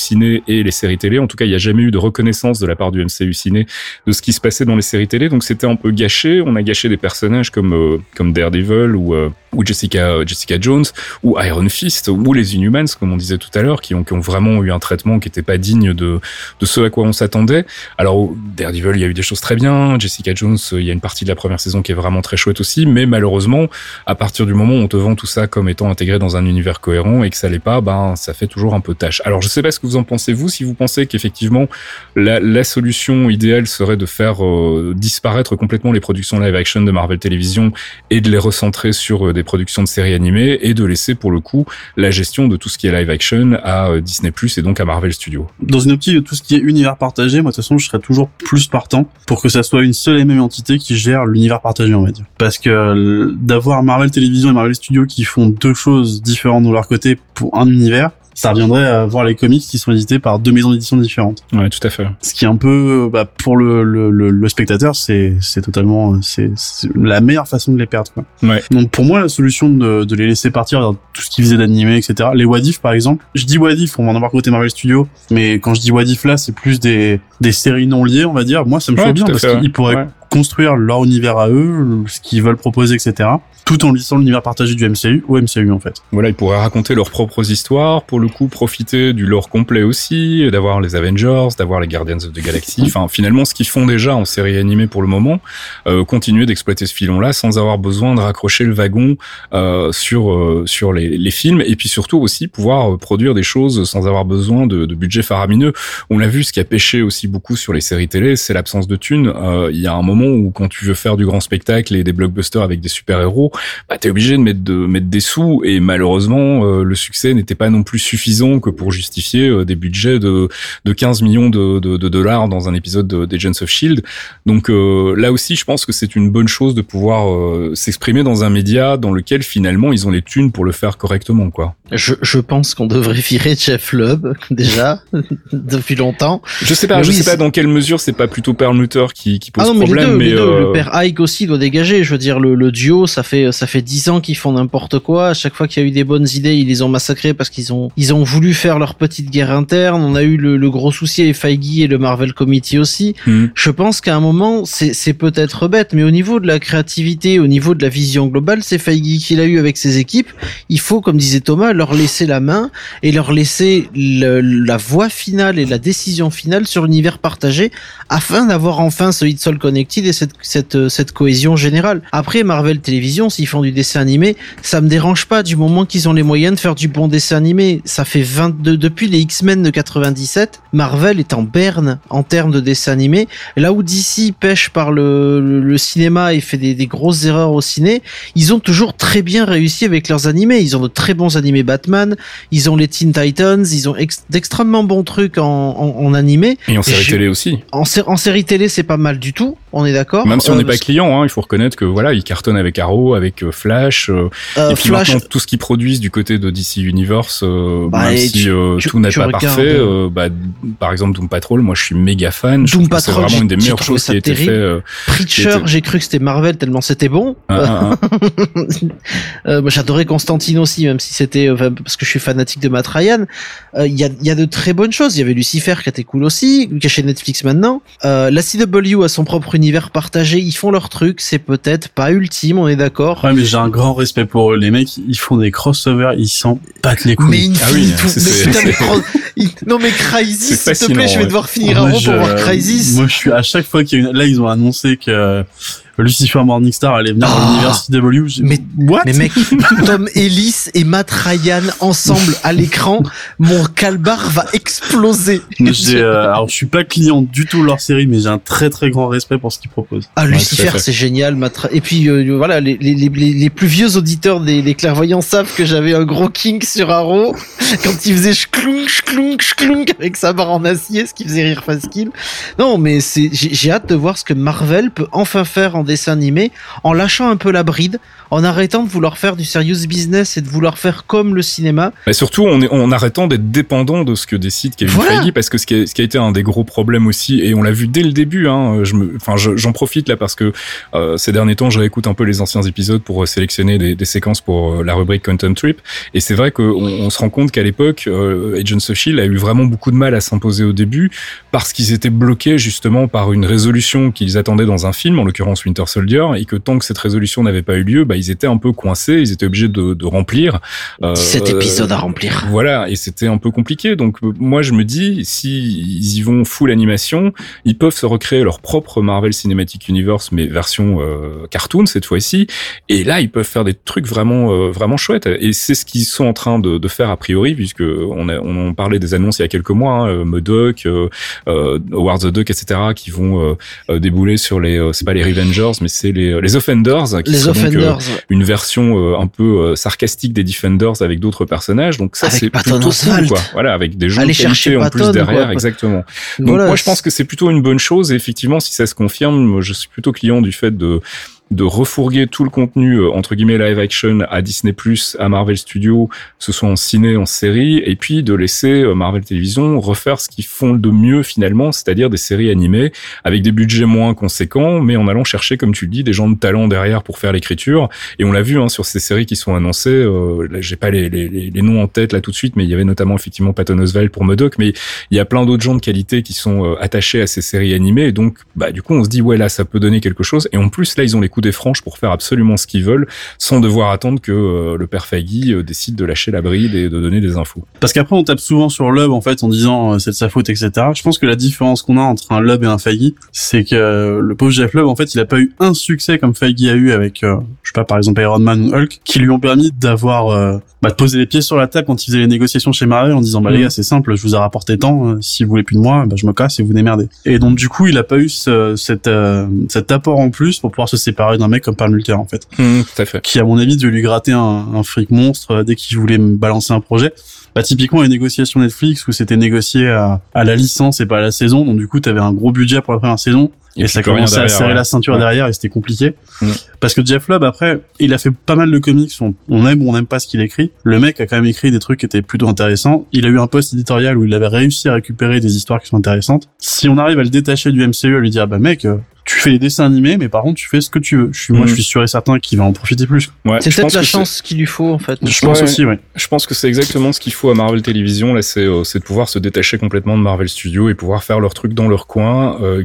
et les séries télé. En tout cas, il n'y a jamais eu de reconnaissance de la part du MCU ciné de ce qui se passait dans les séries télé. Donc c'était un peu gâché. On a gâché des personnages comme euh, comme Daredevil ou euh, ou Jessica Jessica Jones ou Iron Fist ou les Inhumans comme on disait tout à l'heure qui ont qui ont vraiment eu un traitement qui n'était pas digne de de ce à quoi on s'attendait. Alors Daredevil, il y a eu des choses très bien. Jessica Jones, il y a une partie de la première saison qui est vraiment très chouette aussi, mais malheureusement, à partir du moment où on te vend tout ça comme étant intégré dans un univers cohérent et que ça l'est pas, ben ça fait toujours un peu tâche. Alors je sais pas ce que vous en pensez vous, si vous pensez qu'effectivement la, solution idéale serait de faire euh, disparaître complètement les productions live action de Marvel Television et de les recentrer sur euh, des productions de séries animées et de laisser pour le coup la gestion de tout ce qui est live action à euh, Disney Plus et donc à Marvel Studios. Dans une optique de tout ce qui est univers partagé, moi de toute façon je serais toujours plus partant pour que ça soit une seule et même entité qui gère l'univers partagé on va. Parce que d'avoir Marvel Télévision et Marvel Studios qui font deux choses différentes de leur côté pour un univers, ça reviendrait à voir les comics qui sont édités par deux maisons d'édition différentes. Ouais, tout à fait. Ce qui est un peu, bah, pour le, le, le, le spectateur, c'est c'est totalement, c'est c'est la meilleure façon de les perdre. Quoi. Ouais. Donc pour moi, la solution de, de les laisser partir dans tout ce qu'ils faisaient d'animé, etc. Les What If, par exemple. Je dis What If, on va en avoir côté Marvel Studios, mais quand je dis What If là, c'est plus des des séries non liées, on va dire. Moi, ça me Ouais, choque bien parce fait, qu'ils pourraient Ouais. Construire leur univers à eux, ce qu'ils veulent proposer, etc. Tout en lissant l'univers partagé du MCU au MCU en fait. Voilà, ils pourraient raconter leurs propres histoires, pour le coup profiter du lore complet aussi, d'avoir les Avengers, d'avoir les Guardians of the Galaxy. Enfin, finalement, ce qu'ils font déjà en série animée pour le moment, euh, continuer d'exploiter ce filon-là sans avoir besoin de raccrocher le wagon euh, sur euh, sur les, les films, et puis surtout aussi pouvoir euh, produire des choses sans avoir besoin de, de budget faramineux. On l'a vu, ce qui a pêché aussi beaucoup sur les séries télé, c'est l'absence de thunes. Euh, Il y a un moment où quand tu veux faire du grand spectacle et des blockbusters avec des super-héros, bah, t'es obligé de mettre, de mettre des sous et malheureusement euh, le succès n'était pas non plus suffisant que pour justifier euh, des budgets de, de 15 millions de, de, de dollars dans un épisode de- d'Agents of Shield. Donc euh, là aussi, je pense que c'est une bonne chose de pouvoir s'exprimer dans un média dans lequel finalement ils ont les thunes pour le faire correctement, quoi. Je, je pense qu'on devrait virer Jeff Lubb, déjà, depuis longtemps. Je sais pas, Mais je oui, sais pas dans quelle mesure c'est pas plutôt Perlmutter qui, qui pose Ah non, mais problème, les deux. euh, Le père Ike aussi doit dégager. Je veux dire, le, le duo, ça fait ça fait dix ans qu'ils font n'importe quoi. À chaque fois qu'il y a eu des bonnes idées, ils les ont massacrés parce qu'ils ont ils ont voulu faire leur petite guerre interne. On a eu le, le gros souci avec Feige et le Marvel Committee aussi. hmm. Je pense qu'à un moment, c'est c'est peut-être bête, mais au niveau de la créativité, au niveau de la vision globale, c'est Feige qu'il a eu avec ses équipes. Il faut, comme disait Thomas, leur laisser la main et leur laisser le- la voix finale et la décision finale sur l'univers partagé afin d'avoir enfin ce It's All Et cette, cette, euh, cette cohésion générale. Après, Marvel Télévision, s'ils font du dessin animé, ça me dérange pas du moment qu'ils ont les moyens de faire du bon dessin animé. Ça fait 22, depuis les X-Men de 97, Marvel est en berne en termes de dessin animé. Là où DC pêche par le, le, le cinéma et fait des, des grosses erreurs au ciné, ils ont toujours très bien réussi avec leurs animés. Ils ont de très bons animés Batman, ils ont les Teen Titans, ils ont ex- d'extrêmement bons trucs en, en, en animé. et en série je- télé aussi. En série télé, c'est pas mal du tout, on est d'accord. Même si on Euh, n'est pas client, hein, il faut reconnaître que voilà, ils cartonnent avec Arrow, avec euh, Flash, euh, et puis Flash, maintenant tout ce qu'ils produisent du côté de DC Universe, Bah, même si tu- tout n'est pas regardes, parfait, bah, par exemple Doom Patrol, moi je suis méga fan. Doom que c'est Patrol, vraiment une des meilleures choses qui a été fait. terrible. euh, Preacher, j'ai cru que c'était Marvel tellement c'était bon. un- un- Euh, moi, j'adorais Constantine aussi, même si c'était parce que je suis fanatique de Matt Ryan. Il y, a, il y a de très bonnes choses. Il y avait Lucifer qui était cool aussi, qui est chez Netflix maintenant. La CW a son propre univers partagé. Ils font leur truc. C'est peut-être pas ultime, on est d'accord. Ouais, mais j'ai un grand respect pour eux. Les mecs, ils font des crossovers, ils s'en battent les couilles. Mais Ah oui, Infinite, c'est- mais c'est- putain, mais c'est- cro- il- non mais Crisis, C'est s'il te plaît, je vais devoir finir Moi, je- pour voir Crisis. Moi, je suis à chaque fois qu'il y a une, là, ils ont annoncé que Lucifer Morningstar allait venir dans Ah. l'univers CW. Mais- what? Mais mec, Tom Ellis et Matt Ryan ensemble à l'écran, mon calbar va exploser. J'ai, euh, alors, je suis pas client du tout de leur série, mais j'ai un très très grand respect pour ce qu'ils proposent. Ah, Lucifer, c'est génial. Matt Ra- Et puis euh, voilà, les, les, les, les plus vieux auditeurs des, des clairvoyants savent que j'avais un gros kink sur Arrow quand il faisait schklunk, schklunk, schklunk avec sa barre en acier, ce qui faisait rire Faskill. Non, mais c'est, j'ai j'ai hâte de voir ce que Marvel peut enfin faire en dessin animé, en lâchant un peu la bride, en arrêtant de vouloir faire du serious business et de vouloir faire comme le cinéma. Mais surtout, on est, en arrêtant d'être dépendant de ce que décide Kevin Voilà. Feige, parce que ce qui, a, ce qui a été un des gros problèmes aussi, et on l'a vu dès le début, hein, je me, enfin, je- j'en profite là parce que euh, ces derniers temps, je réécoute un peu les anciens épisodes pour euh, sélectionner des, des séquences pour euh, la rubrique Content Trip, et c'est vrai qu'on on se rend compte qu'à l'époque, euh, Agents of Shield a eu vraiment beaucoup de mal à s'imposer au début parce qu'ils étaient bloqués justement par une résolution qu'ils attendaient dans un film, en l'occurrence Winter Soldier, et que tant que cette résolution n'avait pas eu lieu, bah, ils étaient un peu coincés, ils étaient obligés de, de remplir. euh, 17 épisodes à remplir. voilà, et c'était un peu compliqué. Donc moi je me dis, si ils y vont full animation, ils peuvent se recréer leur propre Marvel Cinematic Universe, mais version euh, cartoon cette fois-ci. Et là, ils peuvent faire des trucs vraiment euh, vraiment chouettes. Et c'est ce qu'ils sont en train de, de faire a priori, puisque on, a, on parlait des annonces il y a quelques mois, hein, euh, Modoc, euh, euh, Howard the Duck, etc., qui vont euh, euh, débouler sur les, euh, c'est pas les Revengers, Avengers, mais c'est les, les Offenders, qui Les sont euh, Offenders. une version euh, un peu euh, sarcastique des Defenders avec d'autres personnages. Donc ça, c'est plutôt cool, quoi. Voilà, avec des gens Allez chercher en plus derrière, quoi. exactement. Donc Voilà, moi, je pense que c'est plutôt une bonne chose. Et effectivement, si ça se confirme, je suis plutôt client du fait de de refourguer tout le contenu euh, entre guillemets live action à Disney à Marvel Studios, ce soit en ciné, en série, et puis de laisser euh, Marvel Télévision refaire ce qu'ils font de mieux finalement, c'est-à-dire des séries animées avec des budgets moins conséquents, mais en allant chercher, comme tu le dis, des gens de talent derrière pour faire l'écriture. Et on l'a vu hein, sur ces séries qui sont annoncées. Euh, J'ai pas les, les, les les noms en tête là tout de suite, mais il y avait notamment effectivement Patton Oswalt pour Modoc, mais il y a plein d'autres gens de qualité qui sont euh, attachés à ces séries animées. Et donc, bah du coup, on se dit ouais là, ça peut donner quelque chose. Et en plus, là, ils ont les coups des franches pour faire absolument ce qu'ils veulent, sans devoir attendre que euh, le père Faggy euh, décide de lâcher la bride et de donner des infos. Parce qu'après, on tape souvent sur Lub, en fait, en disant euh, c'est de sa faute, etc. Je pense que la différence qu'on a entre un Lub et un Feige, c'est que le pauvre Jeff Lub, en fait, il a pas eu un succès comme Feige a eu avec, je sais pas, par exemple Iron Man ou Hulk, qui lui ont permis d'avoir, bah, de poser les pieds sur la table quand il faisait les négociations chez Marvel en disant, bah, les gars, c'est simple, je vous ai rapporté tant, si vous voulez plus de moi, bah, je me casse et vous démerdez. Et donc, du coup, il a pas eu ce, cet, cet apport en plus pour pouvoir se séparer d'un mec comme Perlmutter, en fait tout à fait. qui à mon avis devait lui gratter un, un fric monstre euh, dès qu'il voulait me balancer un projet. Bah typiquement les négociations Netflix où c'était négocié à, à la licence et pas à la saison, donc du coup t'avais un gros budget pour la première saison et, puis ça commençait à serrer ouais. la ceinture Ouais. derrière et c'était compliqué. Parce que Jeff Lubb après il a fait pas mal de comics, on, on aime ou on n'aime pas ce qu'il écrit. Le mec a quand même écrit des trucs qui étaient plutôt intéressants. Il a eu un poste éditorial où il avait réussi à récupérer des histoires qui sont intéressantes. Si on arrive à le détacher du MCU, à lui dire bah mec euh, tu fais les dessins animés, mais par contre tu fais ce que tu veux. Je suis, moi Mm. je suis sûr et certain qu'il va en profiter plus. Ouais, C'est peut-être la chance qu'il lui faut en fait. Je pense Ouais. aussi, ouais. Je pense que c'est exactement ce qu'il faut à Marvel Télévision. Là, c'est euh, c'est de pouvoir se détacher complètement de Marvel Studios et pouvoir faire leur truc dans leur coin. euh,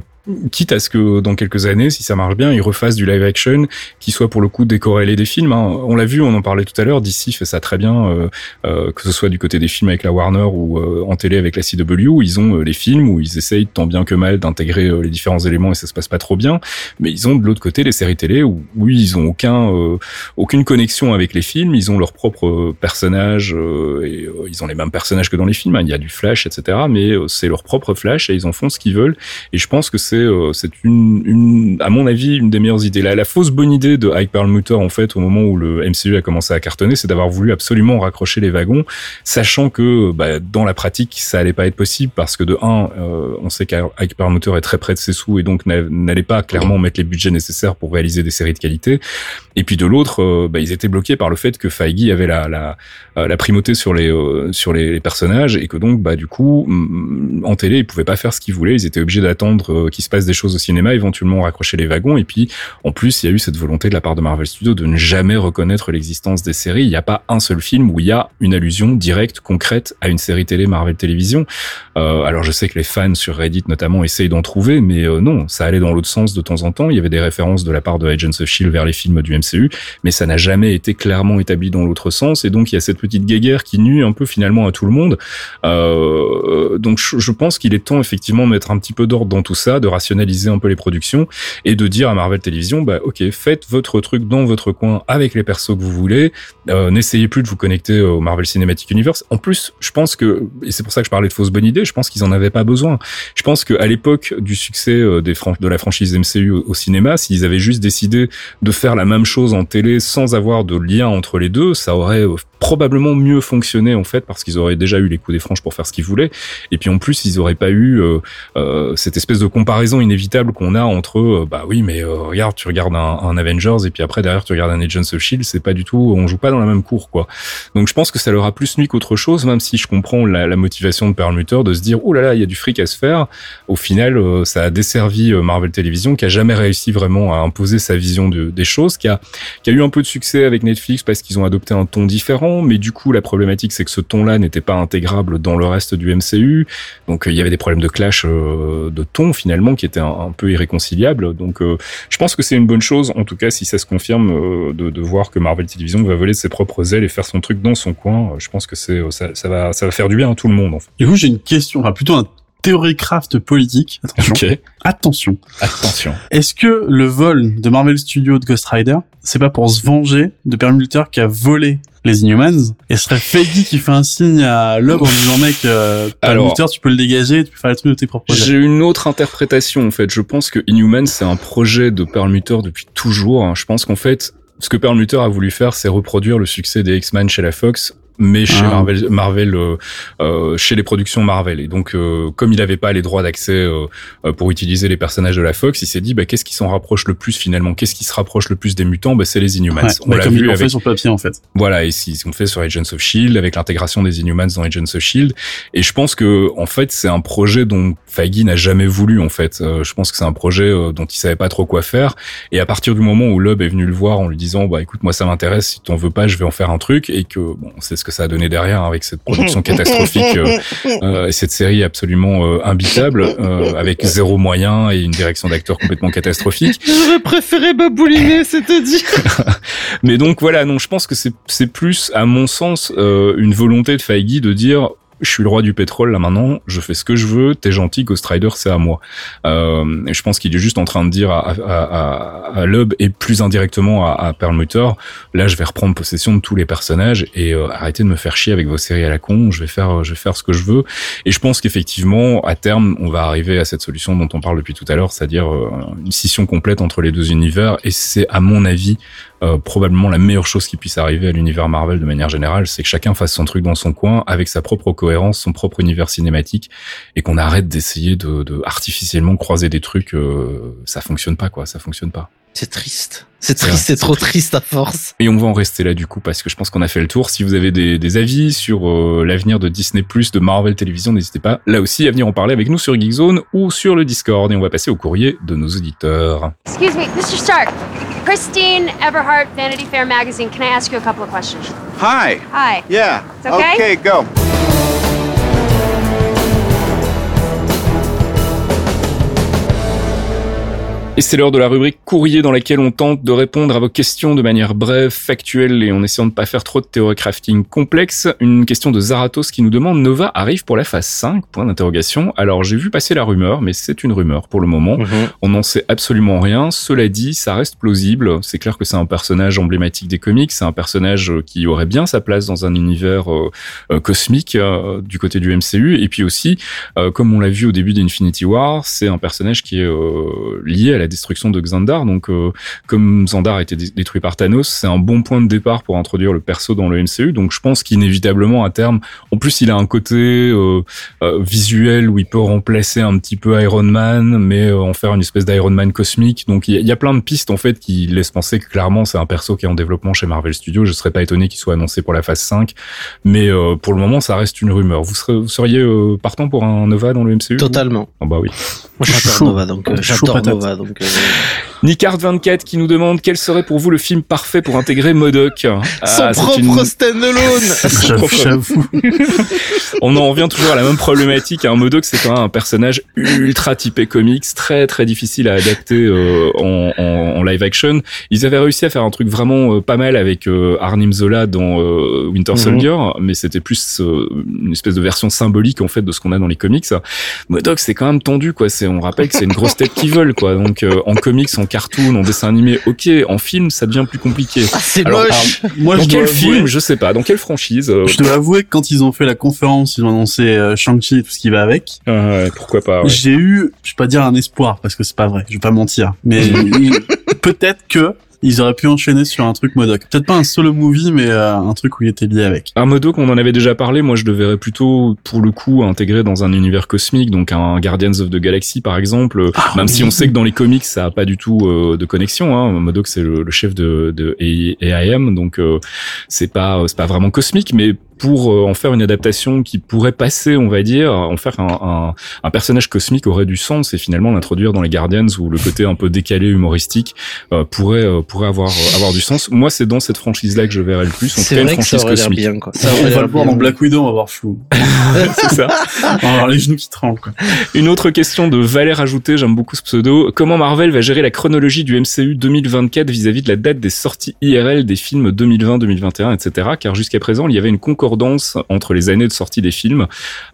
quitte à ce que dans quelques années, si ça marche bien, ils refassent du live action qui soit pour le coup décorrélé des films. hein. On l'a vu, on en parlait tout à l'heure. DC fait ça très bien, euh, euh, que ce soit du côté des films avec la Warner ou euh, en télé avec la CW. Ils ont euh, les films où ils essayent tant bien que mal d'intégrer euh, les différents éléments et ça se passe pas trop bien. Mais ils ont de l'autre côté les séries télé où oui, ils ont aucun aucune connexion avec les films. Ils ont leurs propres personnages et ils ont les mêmes personnages que dans les films. hein. Il y a du Flash, etc. Mais c'est leur propre Flash et ils en font ce qu'ils veulent. Et je pense que c'est c'est une, à mon avis une des meilleures idées. La, fausse bonne idée de Ike Perlmutter en fait au moment où le MCU a commencé à cartonner, c'est d'avoir voulu absolument raccrocher les wagons, sachant que bah, dans la pratique ça allait pas être possible parce que de un, euh, on sait qu'Ike Perlmutter est très près de ses sous et donc n'a- n'allait pas clairement mettre les budgets nécessaires pour réaliser des séries de qualité. Et puis de l'autre, euh, bah, ils étaient bloqués par le fait que Feige avait la, la, euh, la primauté sur les euh, sur les, personnages et que donc bah du coup mm, en télé ils pouvaient pas faire ce qu'ils voulaient. Ils étaient obligés d'attendre euh, qu'il se passe des choses au cinéma, éventuellement raccrocher les wagons. Et puis en plus, il y a eu cette volonté de la part de Marvel Studios de ne jamais reconnaître l'existence des séries. Il n'y a pas un seul film où il y a une allusion directe, concrète à une série télé Marvel Télévision. Euh, alors je sais que les fans sur Reddit notamment essayent d'en trouver, mais euh, non, ça allait dans l'autre sens de temps en temps. Il y avait des références de la part de Agents of Shield vers les films du MCU, mais ça n'a jamais été clairement établi dans l'autre sens. Et donc il y a cette petite guéguerre qui nuit un peu finalement à tout le monde. Euh, donc je, pense qu'il est temps effectivement de mettre un petit peu d'ordre dans tout ça, de rationaliser un peu les productions et de dire à Marvel Télévision, bah ok, faites votre truc dans votre coin avec les persos que vous voulez. Euh, N'essayez plus de vous connecter au Marvel Cinematic Universe. En plus, je pense que, et c'est pour ça que je parlais de fausse bonne idée, je pense qu'ils en avaient pas besoin. Je pense qu'à l'époque du succès euh, de la franchise MCU au, au cinéma, s'ils avaient juste décidé de faire la même chose en télé sans avoir de lien entre les deux, ça aurait euh, probablement mieux fonctionné en fait parce qu'ils auraient déjà eu les coups des franches pour faire ce qu'ils voulaient. Et puis en plus, ils auraient pas eu euh, euh, cette espèce de comparaison inévitable qu'on a entre euh, bah oui, mais euh, regarde, tu regardes un, un Avengers et puis après derrière tu regardes un Agents of Shield, c'est pas du tout, on joue pas dans la même cour quoi. Donc je pense que ça leur a plus nuit qu'autre chose, même si je comprends la, la motivation de Perlmutter de se dire oh là là, il y a du fric à se faire. Au final, euh, ça a desservi Marvel Television qui a jamais réussi vraiment à imposer sa vision de- des choses, qui a qui a eu un peu de succès avec Netflix parce qu'ils ont adopté un ton différent, mais du coup la problématique c'est que ce ton-là n'était pas intégrable dans le reste du MCU, donc euh, il y avait des problèmes de clash euh, de ton finalement qui étaient un, peu irréconciliables. Donc euh, je pense que c'est une bonne chose, en tout cas si ça se confirme, de, voir que Marvel Television va voler ses propres ailes et faire son truc dans son coin. Je pense que ça, va ça va faire du bien à tout le monde. Du coup, j'ai une question, plutôt un théorie craft politique. Attention. Attention. attention. Est-ce que le vol de Marvel Studios de Ghost Rider, c'est pas pour se venger de Permuter qui a volé les Inhumans et ce serait Feige qui fait un signe à Loeb en disant mec euh, Alors- tu peux le dégager tu peux faire les trucs de tes propres. J'ai une autre interprétation en fait. Je pense que Inhuman c'est un projet de Perlmutter depuis toujours. hein. Je pense qu'en fait, ce que Perlmutter a voulu faire, c'est reproduire le succès des X-Men chez la Fox, mais chez Ah. Marvel, Marvel euh, euh, chez les productions Marvel. Et donc, euh, comme il n'avait pas les droits d'accès euh, euh, pour utiliser les personnages de la Fox, il s'est dit, bah, qu'est-ce qui s'en rapproche le plus finalement? Qu'est-ce qui se rapproche le plus des mutants? Bah, C'est les Inhumans. Ouais, On bah, l'a comme ils vu l'ont avec fait sur papier en fait. voilà, et ce qu'on fait sur Agents of Shield avec l'intégration des Inhumans dans Agents of Shield. Et je pense que en fait, c'est un projet dont Feige n'a jamais voulu en fait. Euh, je pense que c'est un projet dont il savait pas trop quoi faire. Et à partir du moment où Loeb est venu le voir en lui disant, bah écoute, moi ça m'intéresse, si t'en veux pas, je vais en faire un truc, et que bon, c'est ce que ça a donné derrière hein, avec cette production catastrophique euh, euh, et cette série absolument euh, imbitable, euh, avec zéro moyen et une direction d'acteurs complètement catastrophique. J'aurais préféré babouliner, c'était dit. Mais donc voilà, non, je pense que c'est c'est plus, à mon sens, euh, une volonté de Feige de dire. Je suis le roi du pétrole là maintenant, je fais ce que je veux, t'es gentil, Ghost Rider c'est à moi. Euh, je pense qu'il est juste en train de dire à, à, à, à Loeb et plus indirectement à, à Perlmutter, là je vais reprendre possession de tous les personnages et euh, arrêtez de me faire chier avec vos séries à la con, je vais faire je vais faire ce que je veux. Et je pense qu'effectivement, à terme, on va arriver à cette solution dont on parle depuis tout à l'heure, c'est-à-dire euh, une scission complète entre les deux univers. Et c'est à mon avis euh, probablement la meilleure chose qui puisse arriver à l'univers Marvel de manière générale, c'est que chacun fasse son truc dans son coin, avec sa propre cohérence, son propre univers cinématique, et qu'on arrête d'essayer de, artificiellement croiser des trucs. euh, ça fonctionne pas, quoi. Ça fonctionne pas. C'est triste. C'est triste, c'est trop triste à force. Et on va en rester là du coup parce que je pense qu'on a fait le tour. Si vous avez des, des avis sur euh, l'avenir de Disney+, de Marvel Télévision, n'hésitez pas là aussi à venir en parler avec nous sur Geekzone ou sur le Discord. Et on va passer au courrier de nos auditeurs. Excuse me, Mr. Stark. Christine Everhart, Vanity Fair magazine. Can I ask you a couple of questions? Hi. Hi. Yeah. It's okay? Okay, go. Et c'est l'heure de la rubrique courrier dans laquelle on tente de répondre à vos questions de manière brève, factuelle et en essayant de pas faire trop de théorie crafting complexe. Une question de Zaratos qui nous demande Nova arrive pour la phase 5 Point d'interrogation. Alors j'ai vu passer la rumeur, mais c'est une rumeur pour le moment. On n'en sait absolument rien. Cela dit, ça reste plausible. C'est clair que c'est un personnage emblématique des comics. C'est un personnage euh, qui aurait bien sa place dans un univers euh, euh, cosmique euh, du côté du MCU. Et puis aussi, comme on l'a vu au début d'Infinity War, c'est un personnage qui est lié à la destruction de Xandar. Donc, euh, comme Xandar a été dé- détruit par Thanos, c'est un bon point de départ pour introduire le perso dans le MCU. Donc, je pense qu'inévitablement, à terme, en plus, il a un côté euh, euh, visuel où il peut remplacer un petit peu Iron Man, mais euh, en faire une espèce d'Iron Man cosmique. Donc, il y, a- il y a plein de pistes en fait qui laissent penser que clairement, c'est un perso qui est en développement chez Marvel Studios. Je serais pas étonné qu'il soit annoncé pour la phase 5, mais euh, pour le moment, ça reste une rumeur. Vous, serez- vous seriez euh, partant pour un Nova dans le MCU Totalement. Ah bah oui. Moi, j'adore Chaud. Nova, donc euh, j'adore. Nova, donc. Euh, Nicard24 qui nous demande quel serait pour vous le film parfait pour intégrer Modoc. Son Ah, c'est propre une- standalone. J'avoue, j'avoue. On en revient toujours à la même problématique. Un Modoc, c'est quand même un personnage ultra typé comics, très très difficile à adapter euh, en, en- en live action. Ils avaient réussi à faire un truc vraiment euh, pas mal avec euh, Arnim Zola dans euh, Winter Mhm. Soldier, mais c'était plus euh, une espèce de version symbolique en fait de ce qu'on a dans les comics. Modoc, c'est quand même tendu quoi. C'est, on rappelle que c'est une grosse tête qui vole quoi. Donc euh, en comics, en cartoon, en dessin animé, ok. En film, ça devient plus compliqué. Ah, c'est Alors, moche. Moi, dans je quel film avouer- Je sais pas. Dans quelle franchise euh, Je dois avouer que quand ils ont fait la conférence, ils ont annoncé euh, Shang-Chi et tout ce qui va avec. ouais, pourquoi pas. ouais. J'ai eu, je vais pas dire un espoir parce que c'est pas vrai, je vais pas mentir, mais peut-être que ils auraient pu enchaîner sur un truc Modoc. Peut-être pas un solo movie, mais euh, un truc où il était lié avec. Un modo qu'on en avait déjà parlé, moi je le verrais plutôt pour le coup intégré dans un univers cosmique, donc un Guardians of the Galaxy par exemple. Ah, même oui. si on sait que dans les comics ça a pas du tout euh, de connexion. Hein. Modoc c'est le, le chef de, de AIM, donc euh, c'est pas c'est pas vraiment cosmique, mais pour euh, en faire une adaptation qui pourrait passer, on va dire, en faire un, un, un personnage cosmique aurait du sens et finalement l'introduire dans les Guardians où le côté un peu décalé humoristique euh, pourrait euh, pourrait avoir euh, avoir du sens. Moi c'est dans cette franchise là que je verrais le plus. C'est cas une vrai que ça franchise cosmique. bien, quoi. Ça on va le voir dans Black Widow, on va voir flou. c'est ça. On va avoir les genoux qui tremblent, quoi. Une autre question de Valère ajouté, j'aime beaucoup ce pseudo. Comment Marvel va gérer la chronologie du MCU 2024 vis-à-vis de la date des sorties IRL des films 2020, 2021, etc. Car jusqu'à présent, il y avait une concordance concordance entre les années de sortie des films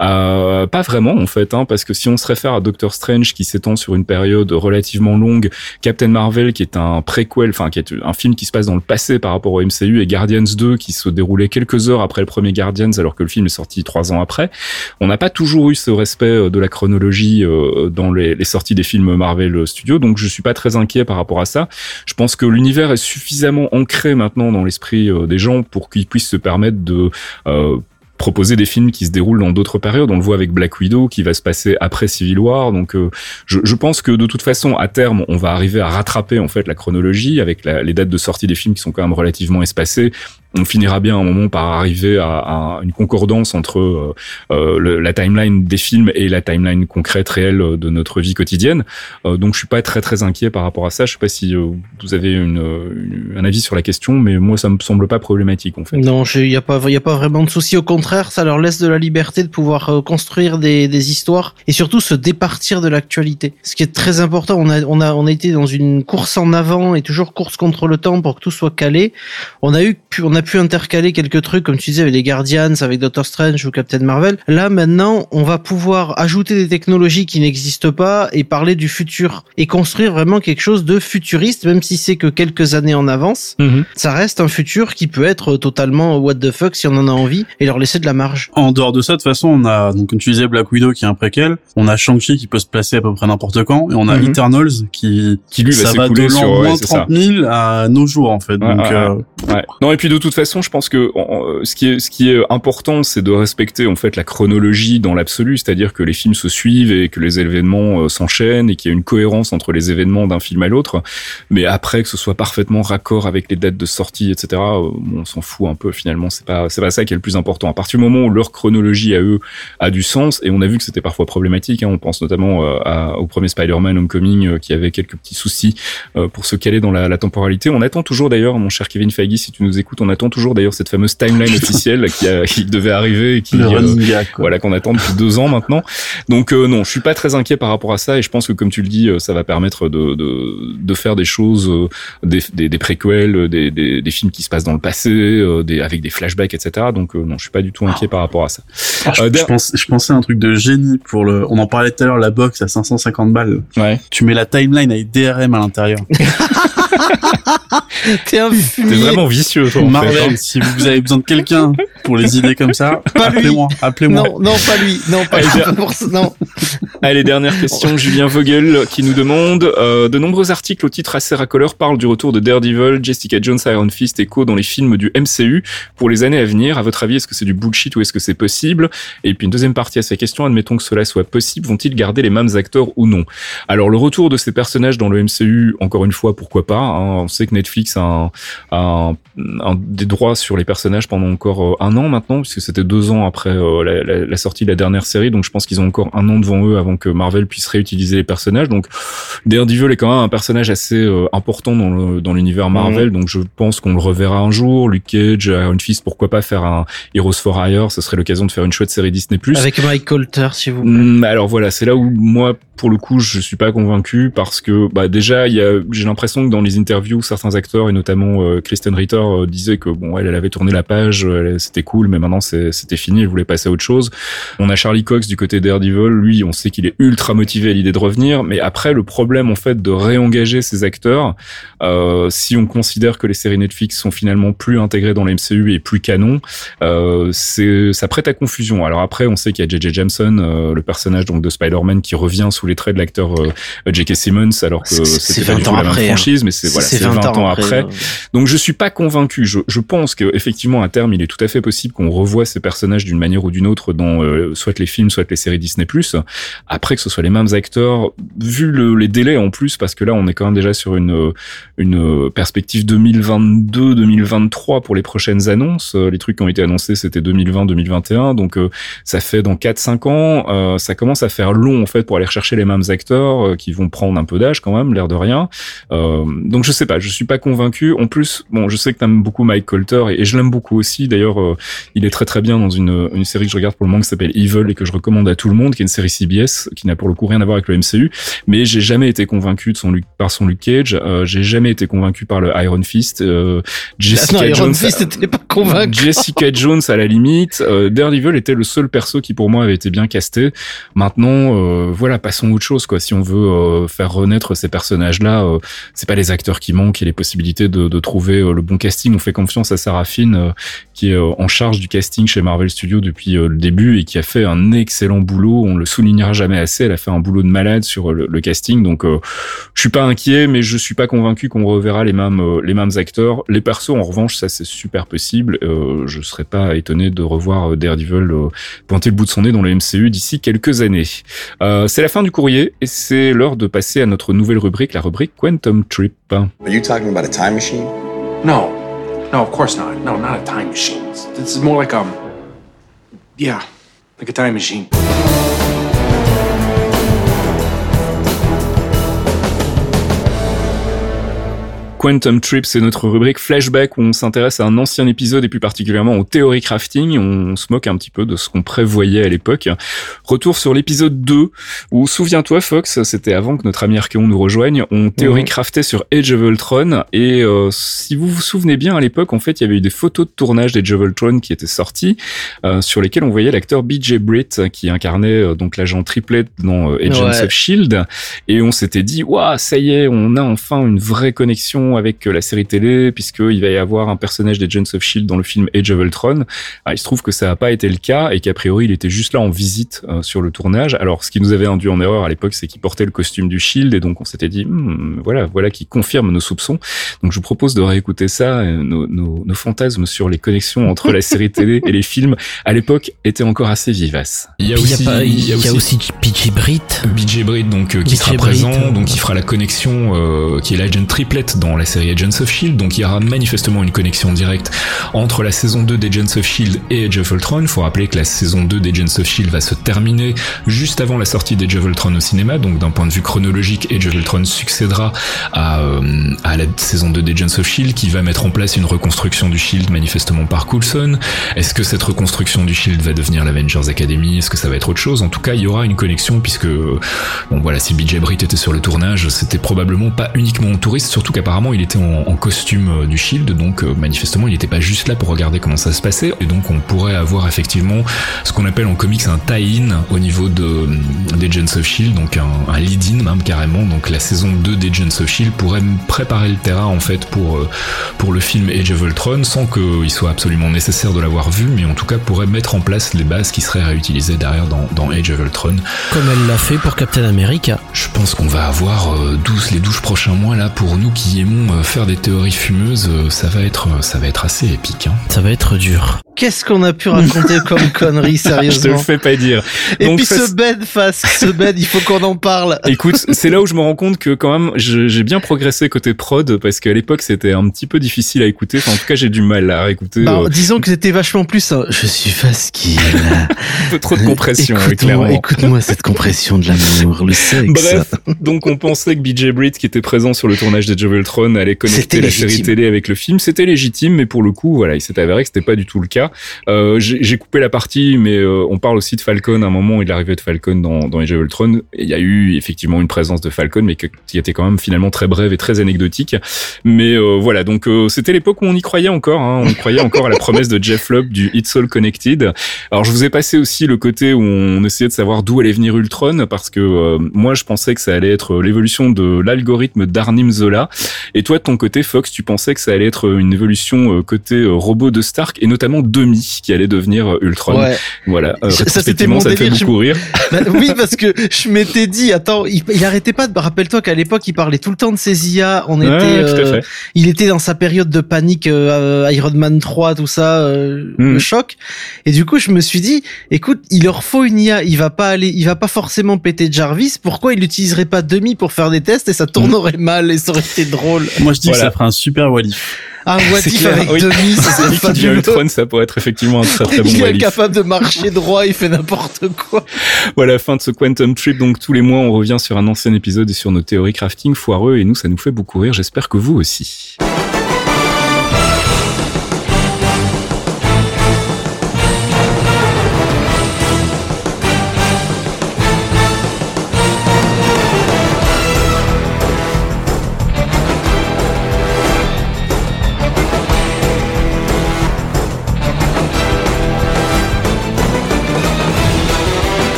euh, Pas vraiment en fait, hein, parce que si on se réfère à Doctor Strange qui s'étend sur une période relativement longue, Captain Marvel qui est un préquel, enfin qui est un film qui se passe dans le passé par rapport au MCU et Guardians 2 qui se déroulait quelques heures après le premier Guardians alors que le film est sorti trois ans après, on n'a pas toujours eu ce respect euh, de la chronologie euh, dans les, les sorties des films Marvel Studios, donc je suis pas très inquiet par rapport à ça. Je pense que l'univers est suffisamment ancré maintenant dans l'esprit euh, des gens pour qu'ils puissent se permettre de proposer des films qui se déroulent dans d'autres périodes. On le voit avec Black Widow qui va se passer après Civil War. Donc, euh, je, je, pense que de toute façon, à terme, on va arriver à rattraper en fait la chronologie avec la, les dates de sortie des films qui sont quand même relativement espacées on finira bien un moment par arriver à, une concordance entre euh, euh, la timeline des films et la timeline concrète réelle de notre vie quotidienne. Euh, donc je suis pas très très inquiet par rapport à ça. Je sais pas si euh, vous avez un avis sur la question, mais moi ça me semble pas problématique en fait. Non, il y a pas il y a pas vraiment de souci. Au contraire, ça leur laisse de la liberté de pouvoir euh, construire des, des histoires et surtout se départir de l'actualité. Ce qui est très important. On a on a on a été dans une course en avant et toujours course contre le temps pour que tout soit calé. On a eu on a pu intercaler quelques trucs, comme tu disais, avec les Guardians, avec Doctor Strange ou Captain Marvel. Là, maintenant, on va pouvoir ajouter des technologies qui n'existent pas et parler du futur et construire vraiment quelque chose de futuriste, même si c'est que quelques années en avance. Mhm. Ça reste un futur qui peut être totalement what the fuck si on en a envie et leur laisser de la marge. En dehors de ça, de toute façon, on a, donc, comme tu disais, Black Widow qui est un préquel, on a Shang-Chi qui peut se placer à peu près n'importe quand, et on a Mhm. Eternals qui, Qui lui va ça va de s'écouler l'an ouais, moins c'est ça. 30 000 à nos jours, en fait. Ouais, donc, ouais, euh, Ouais. Non et puis de toute façon, je pense que en- ce qui est est important, c'est de respecter en fait la chronologie dans l'absolu, c'est-à-dire que les films se suivent et que les événements euh, s'enchaînent et qu'il y a une cohérence entre les événements d'un film à l'autre. Mais après que ce soit parfaitement raccord avec les dates de sortie, etc. euh, on s'en fout un peu finalement. C'est pas ça qui est le plus important. À partir du moment où leur chronologie à eux a du sens et on a vu que c'était parfois problématique. Hein, on pense notamment euh, au premier Spider-Man Homecoming euh, qui avait quelques petits soucis euh, pour se caler dans la, la temporalité. On attend toujours d'ailleurs, mon cher Kevin Feige, si tu nous écoutes, on attend toujours d'ailleurs cette fameuse timeline officielle qui, a- qui devait arriver et qui le euh, gag, voilà qu'on attend depuis deux ans maintenant. Donc euh, non, je suis pas très inquiet par rapport à ça et je pense que comme tu le dis, euh, ça va permettre de de, de faire des choses, euh, des, des, des préquels, des, des, des films qui se passent dans le passé, euh, des, avec des flashbacks, etc. Donc euh, non, je suis pas du tout inquiet par rapport à ça. Ah, je, Euh, je pense, je pensais à un truc de génie pour le, on en parlait tout à l'heure, la box à 550 balles. Ouais. Tu mets la timeline avec DRM à l'intérieur. T'es un T'es fumier. vraiment vicieux, toi. en fait, Marvel, hein. si vous avez besoin de quelqu'un pour les idées comme ça, appelez-moi, appelez-moi. Non, non, pas lui. Non, pas Allez, lui. non. Allez, dernière question, Julien Vogel qui nous demande euh, de nombreux articles au titre assez racoleur parlent du retour de Daredevil, Jessica Jones, Iron Fist et Co dans les films du MCU pour les années à venir. À votre avis, est-ce que c'est du bullshit ou est-ce que c'est possible? Et puis une deuxième partie à ces questions, admettons que cela soit possible, vont-ils garder les mêmes acteurs ou non? Alors le retour de ces personnages dans le MCU, encore une fois, pourquoi pas? On sait que Netflix a, un, a un- un- des droits sur les personnages pendant encore euh, un an maintenant, puisque c'était deux ans après euh, la, la- la sortie de la dernière série, donc je pense qu'ils ont encore un an devant eux avant que Marvel puisse réutiliser les personnages. Donc Daredevil est quand même un personnage assez euh, important dans le- dans l'univers Marvel, donc je pense qu'on le reverra un jour. Luke Cage, Iron Fist, pourquoi pas faire un Heroes for Hire? Ce serait l'occasion de faire une chouette série Disney+. Avec Mike Colter, s'il vous plaît. Mm, alors voilà, c'est là où moi, pour le coup, je suis pas convaincu parce que bah déjà, il y a, j'ai l'impression que dans les interviews, certains acteurs et notamment euh, Kristen Ritter euh, disaient que bon, elle, elle avait tourné la page, c'était cool, mais maintenant c'était fini, elle voulait passer à autre chose. On a Charlie Cox du côté Daredevil, lui, on sait qu'il est ultra motivé à l'idée de revenir, mais après le problème en fait de réengager ces acteurs, euh, si on considère que les séries Netflix sont finalement plus intégrées dans l'MCU et plus canon, c'est ça prête à confusion. Alors après, on sait qu'il y a J.J. Jameson, le personnage donc de Spider-Man qui revient sous les traits de l'acteur J.K. Simmons, alors que C'est- c'était pas du 20 tout ans la même hein. franchise, mais c'est voilà, c'est 20, ans après. euh. Donc je suis pas convaincu. Je, je pense que effectivement à terme, il est tout à fait possible qu'on revoie ces personnages d'une manière ou d'une autre dans euh, soit les films, soit les séries Disney+. Après que ce soit les mêmes acteurs, vu le- les délais en plus, parce que là on est quand même déjà sur une une perspective 2022-2023 pour les prochaines annonces. Euh, Les trucs qui ont été annoncés c'était 2020-2021, donc euh, ça fait dans 4-5 ans, euh, ça commence à faire long en fait pour aller chercher les mêmes acteurs euh, qui vont prendre un peu d'âge quand même, l'air de rien. Euh, donc je sais pas, je suis pas convaincu. En plus, bon, je sais que t'aimes beaucoup Mike Colter et, et je l'aime beaucoup aussi. D'ailleurs, euh, il est très très bien dans une, une série que je regarde pour le moment qui s'appelle Evil et que je recommande à tout le monde, qui est une série CBS qui n'a pour le coup rien à voir avec le MCU, mais j'ai jamais été convaincu de son Luke- par son Luke Cage. Euh, j'ai jamais été convaincu par le Iron Fist. Euh, Jessica Ah non, Iron Jones. Fist était pas convaincu. Jessica Jones à la limite, Daredevil était le seul perso qui pour moi avait été bien casté. Maintenant, voilà, passons à autre chose quoi. Si on veut faire renaître ces personnages-là, euh, c'est pas les acteurs qui manquent, a les possibilités de, de trouver euh, le bon casting. On fait confiance à Sarah euh, qui est euh, en charge du casting chez Marvel Studios depuis le début et qui a fait un excellent boulot. On le soulignera jamais assez. Elle a fait un boulot de malade sur le, le casting, donc euh, je suis pas inquiet, mais je suis pas convaincu qu'on reverra les mêmes les mêmes acteurs. Les persos, en revanche, ça c'est super possible. Euh, je serais pas étonné de revoir Daredevil pointer le bout de son nez dans le MCU d'ici quelques années. Euh, c'est la fin du courrier et c'est l'heure de passer à notre nouvelle rubrique, la rubrique Quantum Trip. Are you talking about a time machine? No. No, of course not. No, not a time machine. This is more like um. Yeah, like a time machine. Quantum Trip, c'est notre rubrique flashback où on s'intéresse à un ancien épisode et plus particulièrement au théorie crafting. On se moque un petit peu de ce qu'on prévoyait à l'époque. Retour sur l'épisode 2 où, souviens-toi Fox, c'était avant que notre ami Archeon nous rejoigne, on théorie craftait sur Age of Ultron et euh, si vous vous souvenez bien à l'époque, en fait, il y avait eu des photos de tournage d'Age of Ultron qui étaient sorties euh, sur lesquelles on voyait l'acteur BJ Britt qui incarnait euh, donc l'agent triplet dans Agents Ouais. of Shield et on s'était dit waouh ça y est on a enfin une vraie connexion avec euh, la série télé puisqu'il va y avoir un personnage d'Agents of Shield dans le film Age of Ultron. Ah, il se trouve que ça n'a pas été le cas et qu'a priori il était juste là en visite euh, sur le tournage. Alors ce qui nous avait induit en erreur à l'époque c'est qu'il portait le costume du Shield et donc on s'était dit Hmm, voilà voilà qui confirme nos soupçons. Donc je vous propose de réécouter ça euh, nos, nos, nos fantasmes sur les connexions entre la série télé et les films. À l'époque étaient encore assez vivaces il y a aussi il y a, pas- il y a aussi PG Britt. BJ Britt donc euh, qui sera Britt, présent euh, donc qui fera la connexion euh, qui est l'agent triplet dans la série Agents of Shield donc il y aura manifestement une connexion directe entre la saison 2 d'Agents of Shield et Age of Ultron. Faut rappeler que la saison 2 d'Agents of Shield va se terminer juste avant la sortie d'Age of Ultron au cinéma. Donc d'un point de vue chronologique Age of Ultron succédera à, euh, la saison 2 d'Agents of Shield qui va mettre en place une reconstruction du Shield manifestement par Coulson. Est-ce que cette reconstruction du Shield va devenir l'Avengers Academy? Est-ce que ça va être autre chose? En tout cas, il y aura une connexion puisque, euh, bon voilà, si BJ Britt était sur le tournage, c'était probablement pas uniquement un touriste, surtout qu'apparemment il était en, en costume euh, du Shield, donc euh, manifestement il n'était pas juste là pour regarder comment ça se passait, et donc on pourrait avoir effectivement ce qu'on appelle en comics un tie-in au niveau de euh, d'Agents of Shield, donc un, un lead-in même carrément, donc la saison 2 d'Agents of Shield pourrait préparer le terrain en fait pour pour le film Age of Ultron sans qu'il soit absolument nécessaire de l'avoir vu, mais en tout cas pourrait mettre en place les bases qui seraient réutilisées derrière dans, dans Age of Ultron. Comme elle l'a fait pour Captain America. Je pense qu'on va avoir euh, 12, les 12 prochains mois là pour nous qui aimons euh, faire des théories fumeuses, euh, ça va être, euh, ça va être assez épique. Hein. Ça va être dur. Qu'est-ce qu'on a pu raconter comme conneries, sérieusement Je te le fais pas dire. Et puis ce bed face, ce bed, il faut qu'on en parle. Écoute, c'est là où je me rends compte que quand même, j'ai bien progressé côté prod parce qu'à l'époque c'était un petit peu difficile à écouter. Enfin, en tout cas, j'ai du mal à écouter. Bah, disons que c'était vachement plus. Hein. Je suis fasquille. un peu trop de compression, Écoute-moi oui, écoute cette compression de l'amour, le sexe. Bref, donc on pensait que BJ Britt, qui était présent sur le tournage de Jovel 3 Allait connecter la série télé avec le film. C'était légitime, mais pour le coup, voilà, il s'est avéré que c'était pas du tout le cas. Euh, J'ai coupé la partie, mais euh, on parle aussi de Falcon à un moment et de l'arrivée de Falcon dans, dans Age of Ultron. Il y a eu effectivement une présence de Falcon, mais que, qui était quand même finalement très brève et très anecdotique. Mais euh, voilà, donc euh, c'était l'époque où on y croyait encore. Hein. On croyait encore à la promesse de Jeff Lubb du It's All Connected. Alors je vous ai passé aussi le côté où on essayait de savoir d'où allait venir Ultron, parce que euh, moi je pensais que ça allait être l'évolution de l'algorithme d'Arnim Zola et toi de ton côté Fox tu pensais que ça allait être une évolution euh, côté euh, robot de Stark et notamment Demi qui allait devenir euh, Ultron. Ouais. Voilà, euh, Ça, c'était mon ça fait délire, je- beaucoup rire. Bah, oui, parce que je m'étais dit, attends, il, il arrêtait pas de, rappelle-toi qu'à l'époque, il parlait tout le temps de ses IA, on Ouais, était, euh, fait. il était dans sa période de panique, euh, Iron Man 3, tout ça, euh, Mm. le choc. Et du coup, je me suis dit, écoute, il leur faut une IA, il va pas aller, il va pas forcément péter Jarvis, pourquoi il n'utiliserait pas Demi pour faire des tests et ça tournerait mal et ça aurait été drôle. Moi, je dis Voilà. que ça ferait un super Walif. Un what C'est if clair, avec oui. Demi, ça C'est serait fabuleux. Ultron, ça pourrait être effectivement un très très bon il est Walif. incapable de marcher droit, il fait n'importe quoi. Voilà, fin de ce Quantum Trip. Donc tous les mois, on revient sur un ancien épisode et sur nos théories crafting foireux. Et nous, ça nous fait beaucoup rire. J'espère que vous aussi.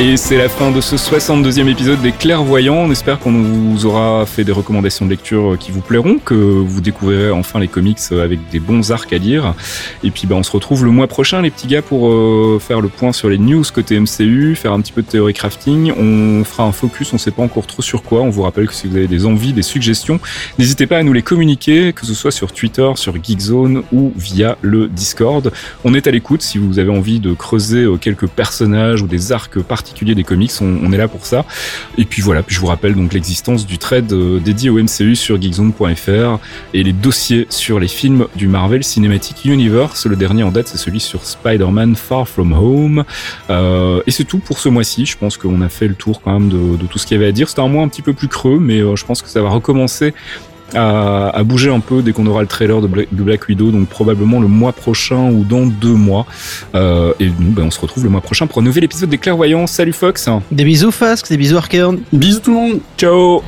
Et c'est la fin de ce 62e épisode des Clairvoyants. On espère qu'on vous aura fait des recommandations de lecture qui vous plairont, que vous découvrirez enfin les comics avec des bons arcs à lire. Et puis bah, on se retrouve le mois prochain les petits gars pour euh, faire le point sur les news côté MCU, faire un petit peu de théorie crafting. On fera un focus, on sait pas encore trop sur quoi. On vous rappelle que si vous avez des envies, des suggestions, n'hésitez pas à nous les communiquer, que ce soit sur Twitter, sur Geekzone ou via le Discord. On est à l'écoute si vous avez envie de creuser euh, quelques personnages ou des arcs particuliers des comics, on, on, est là pour ça. Et puis voilà, puis je vous rappelle donc l'existence du trade euh, dédié au MCU sur geekzone.fr et les dossiers sur les films du Marvel Cinematic Universe. Le dernier en date, c'est celui sur Spider-Man Far From Home. Euh, et c'est tout pour ce mois-ci. Je pense qu'on a fait le tour quand même de, de tout ce qu'il y avait à dire. C'était un mois un petit peu plus creux, mais euh, je pense que ça va recommencer à, à, bouger un peu dès qu'on aura le trailer de Black, de Black, Widow, donc probablement le mois prochain ou dans deux mois. Euh, et nous, ben, on se retrouve le mois prochain pour un nouvel épisode des Clairvoyants. Salut Fox Des bisous Fask, des bisous Arkeon Bisous tout le monde Ciao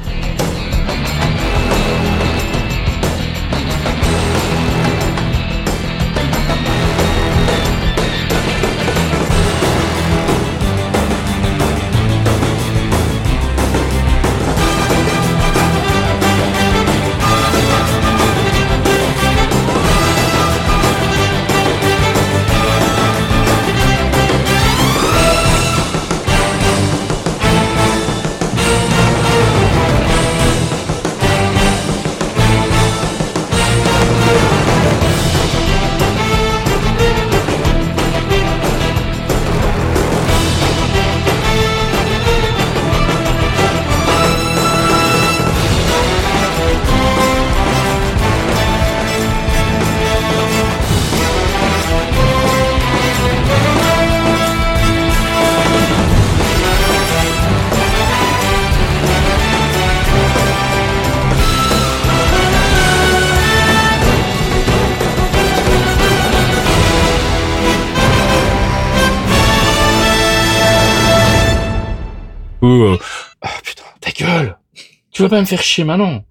pas me faire chier maintenant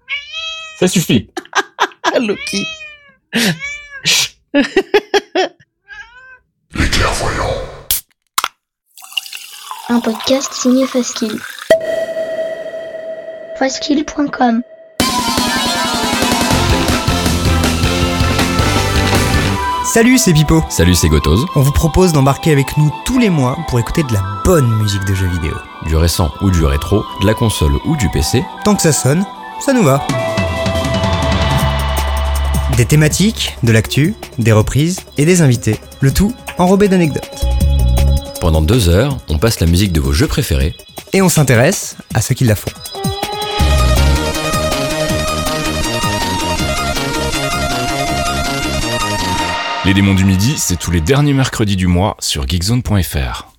Ça suffit Loki Les clairvoyants Un podcast signé Faskill. Faskill.com Salut, c'est Pipo. Salut, c'est Gotoz. On vous propose d'embarquer avec nous tous les mois pour écouter de la bonne musique de jeux vidéo. Du récent ou du rétro, de la console ou du PC. Tant que ça sonne, ça nous va. Des thématiques, de l'actu, des reprises et des invités. Le tout enrobé d'anecdotes. Pendant deux heures, on passe la musique de vos jeux préférés. Et on s'intéresse à ceux qui la font. Les démons du midi, c'est tous les derniers mercredis du mois sur geekzone.fr.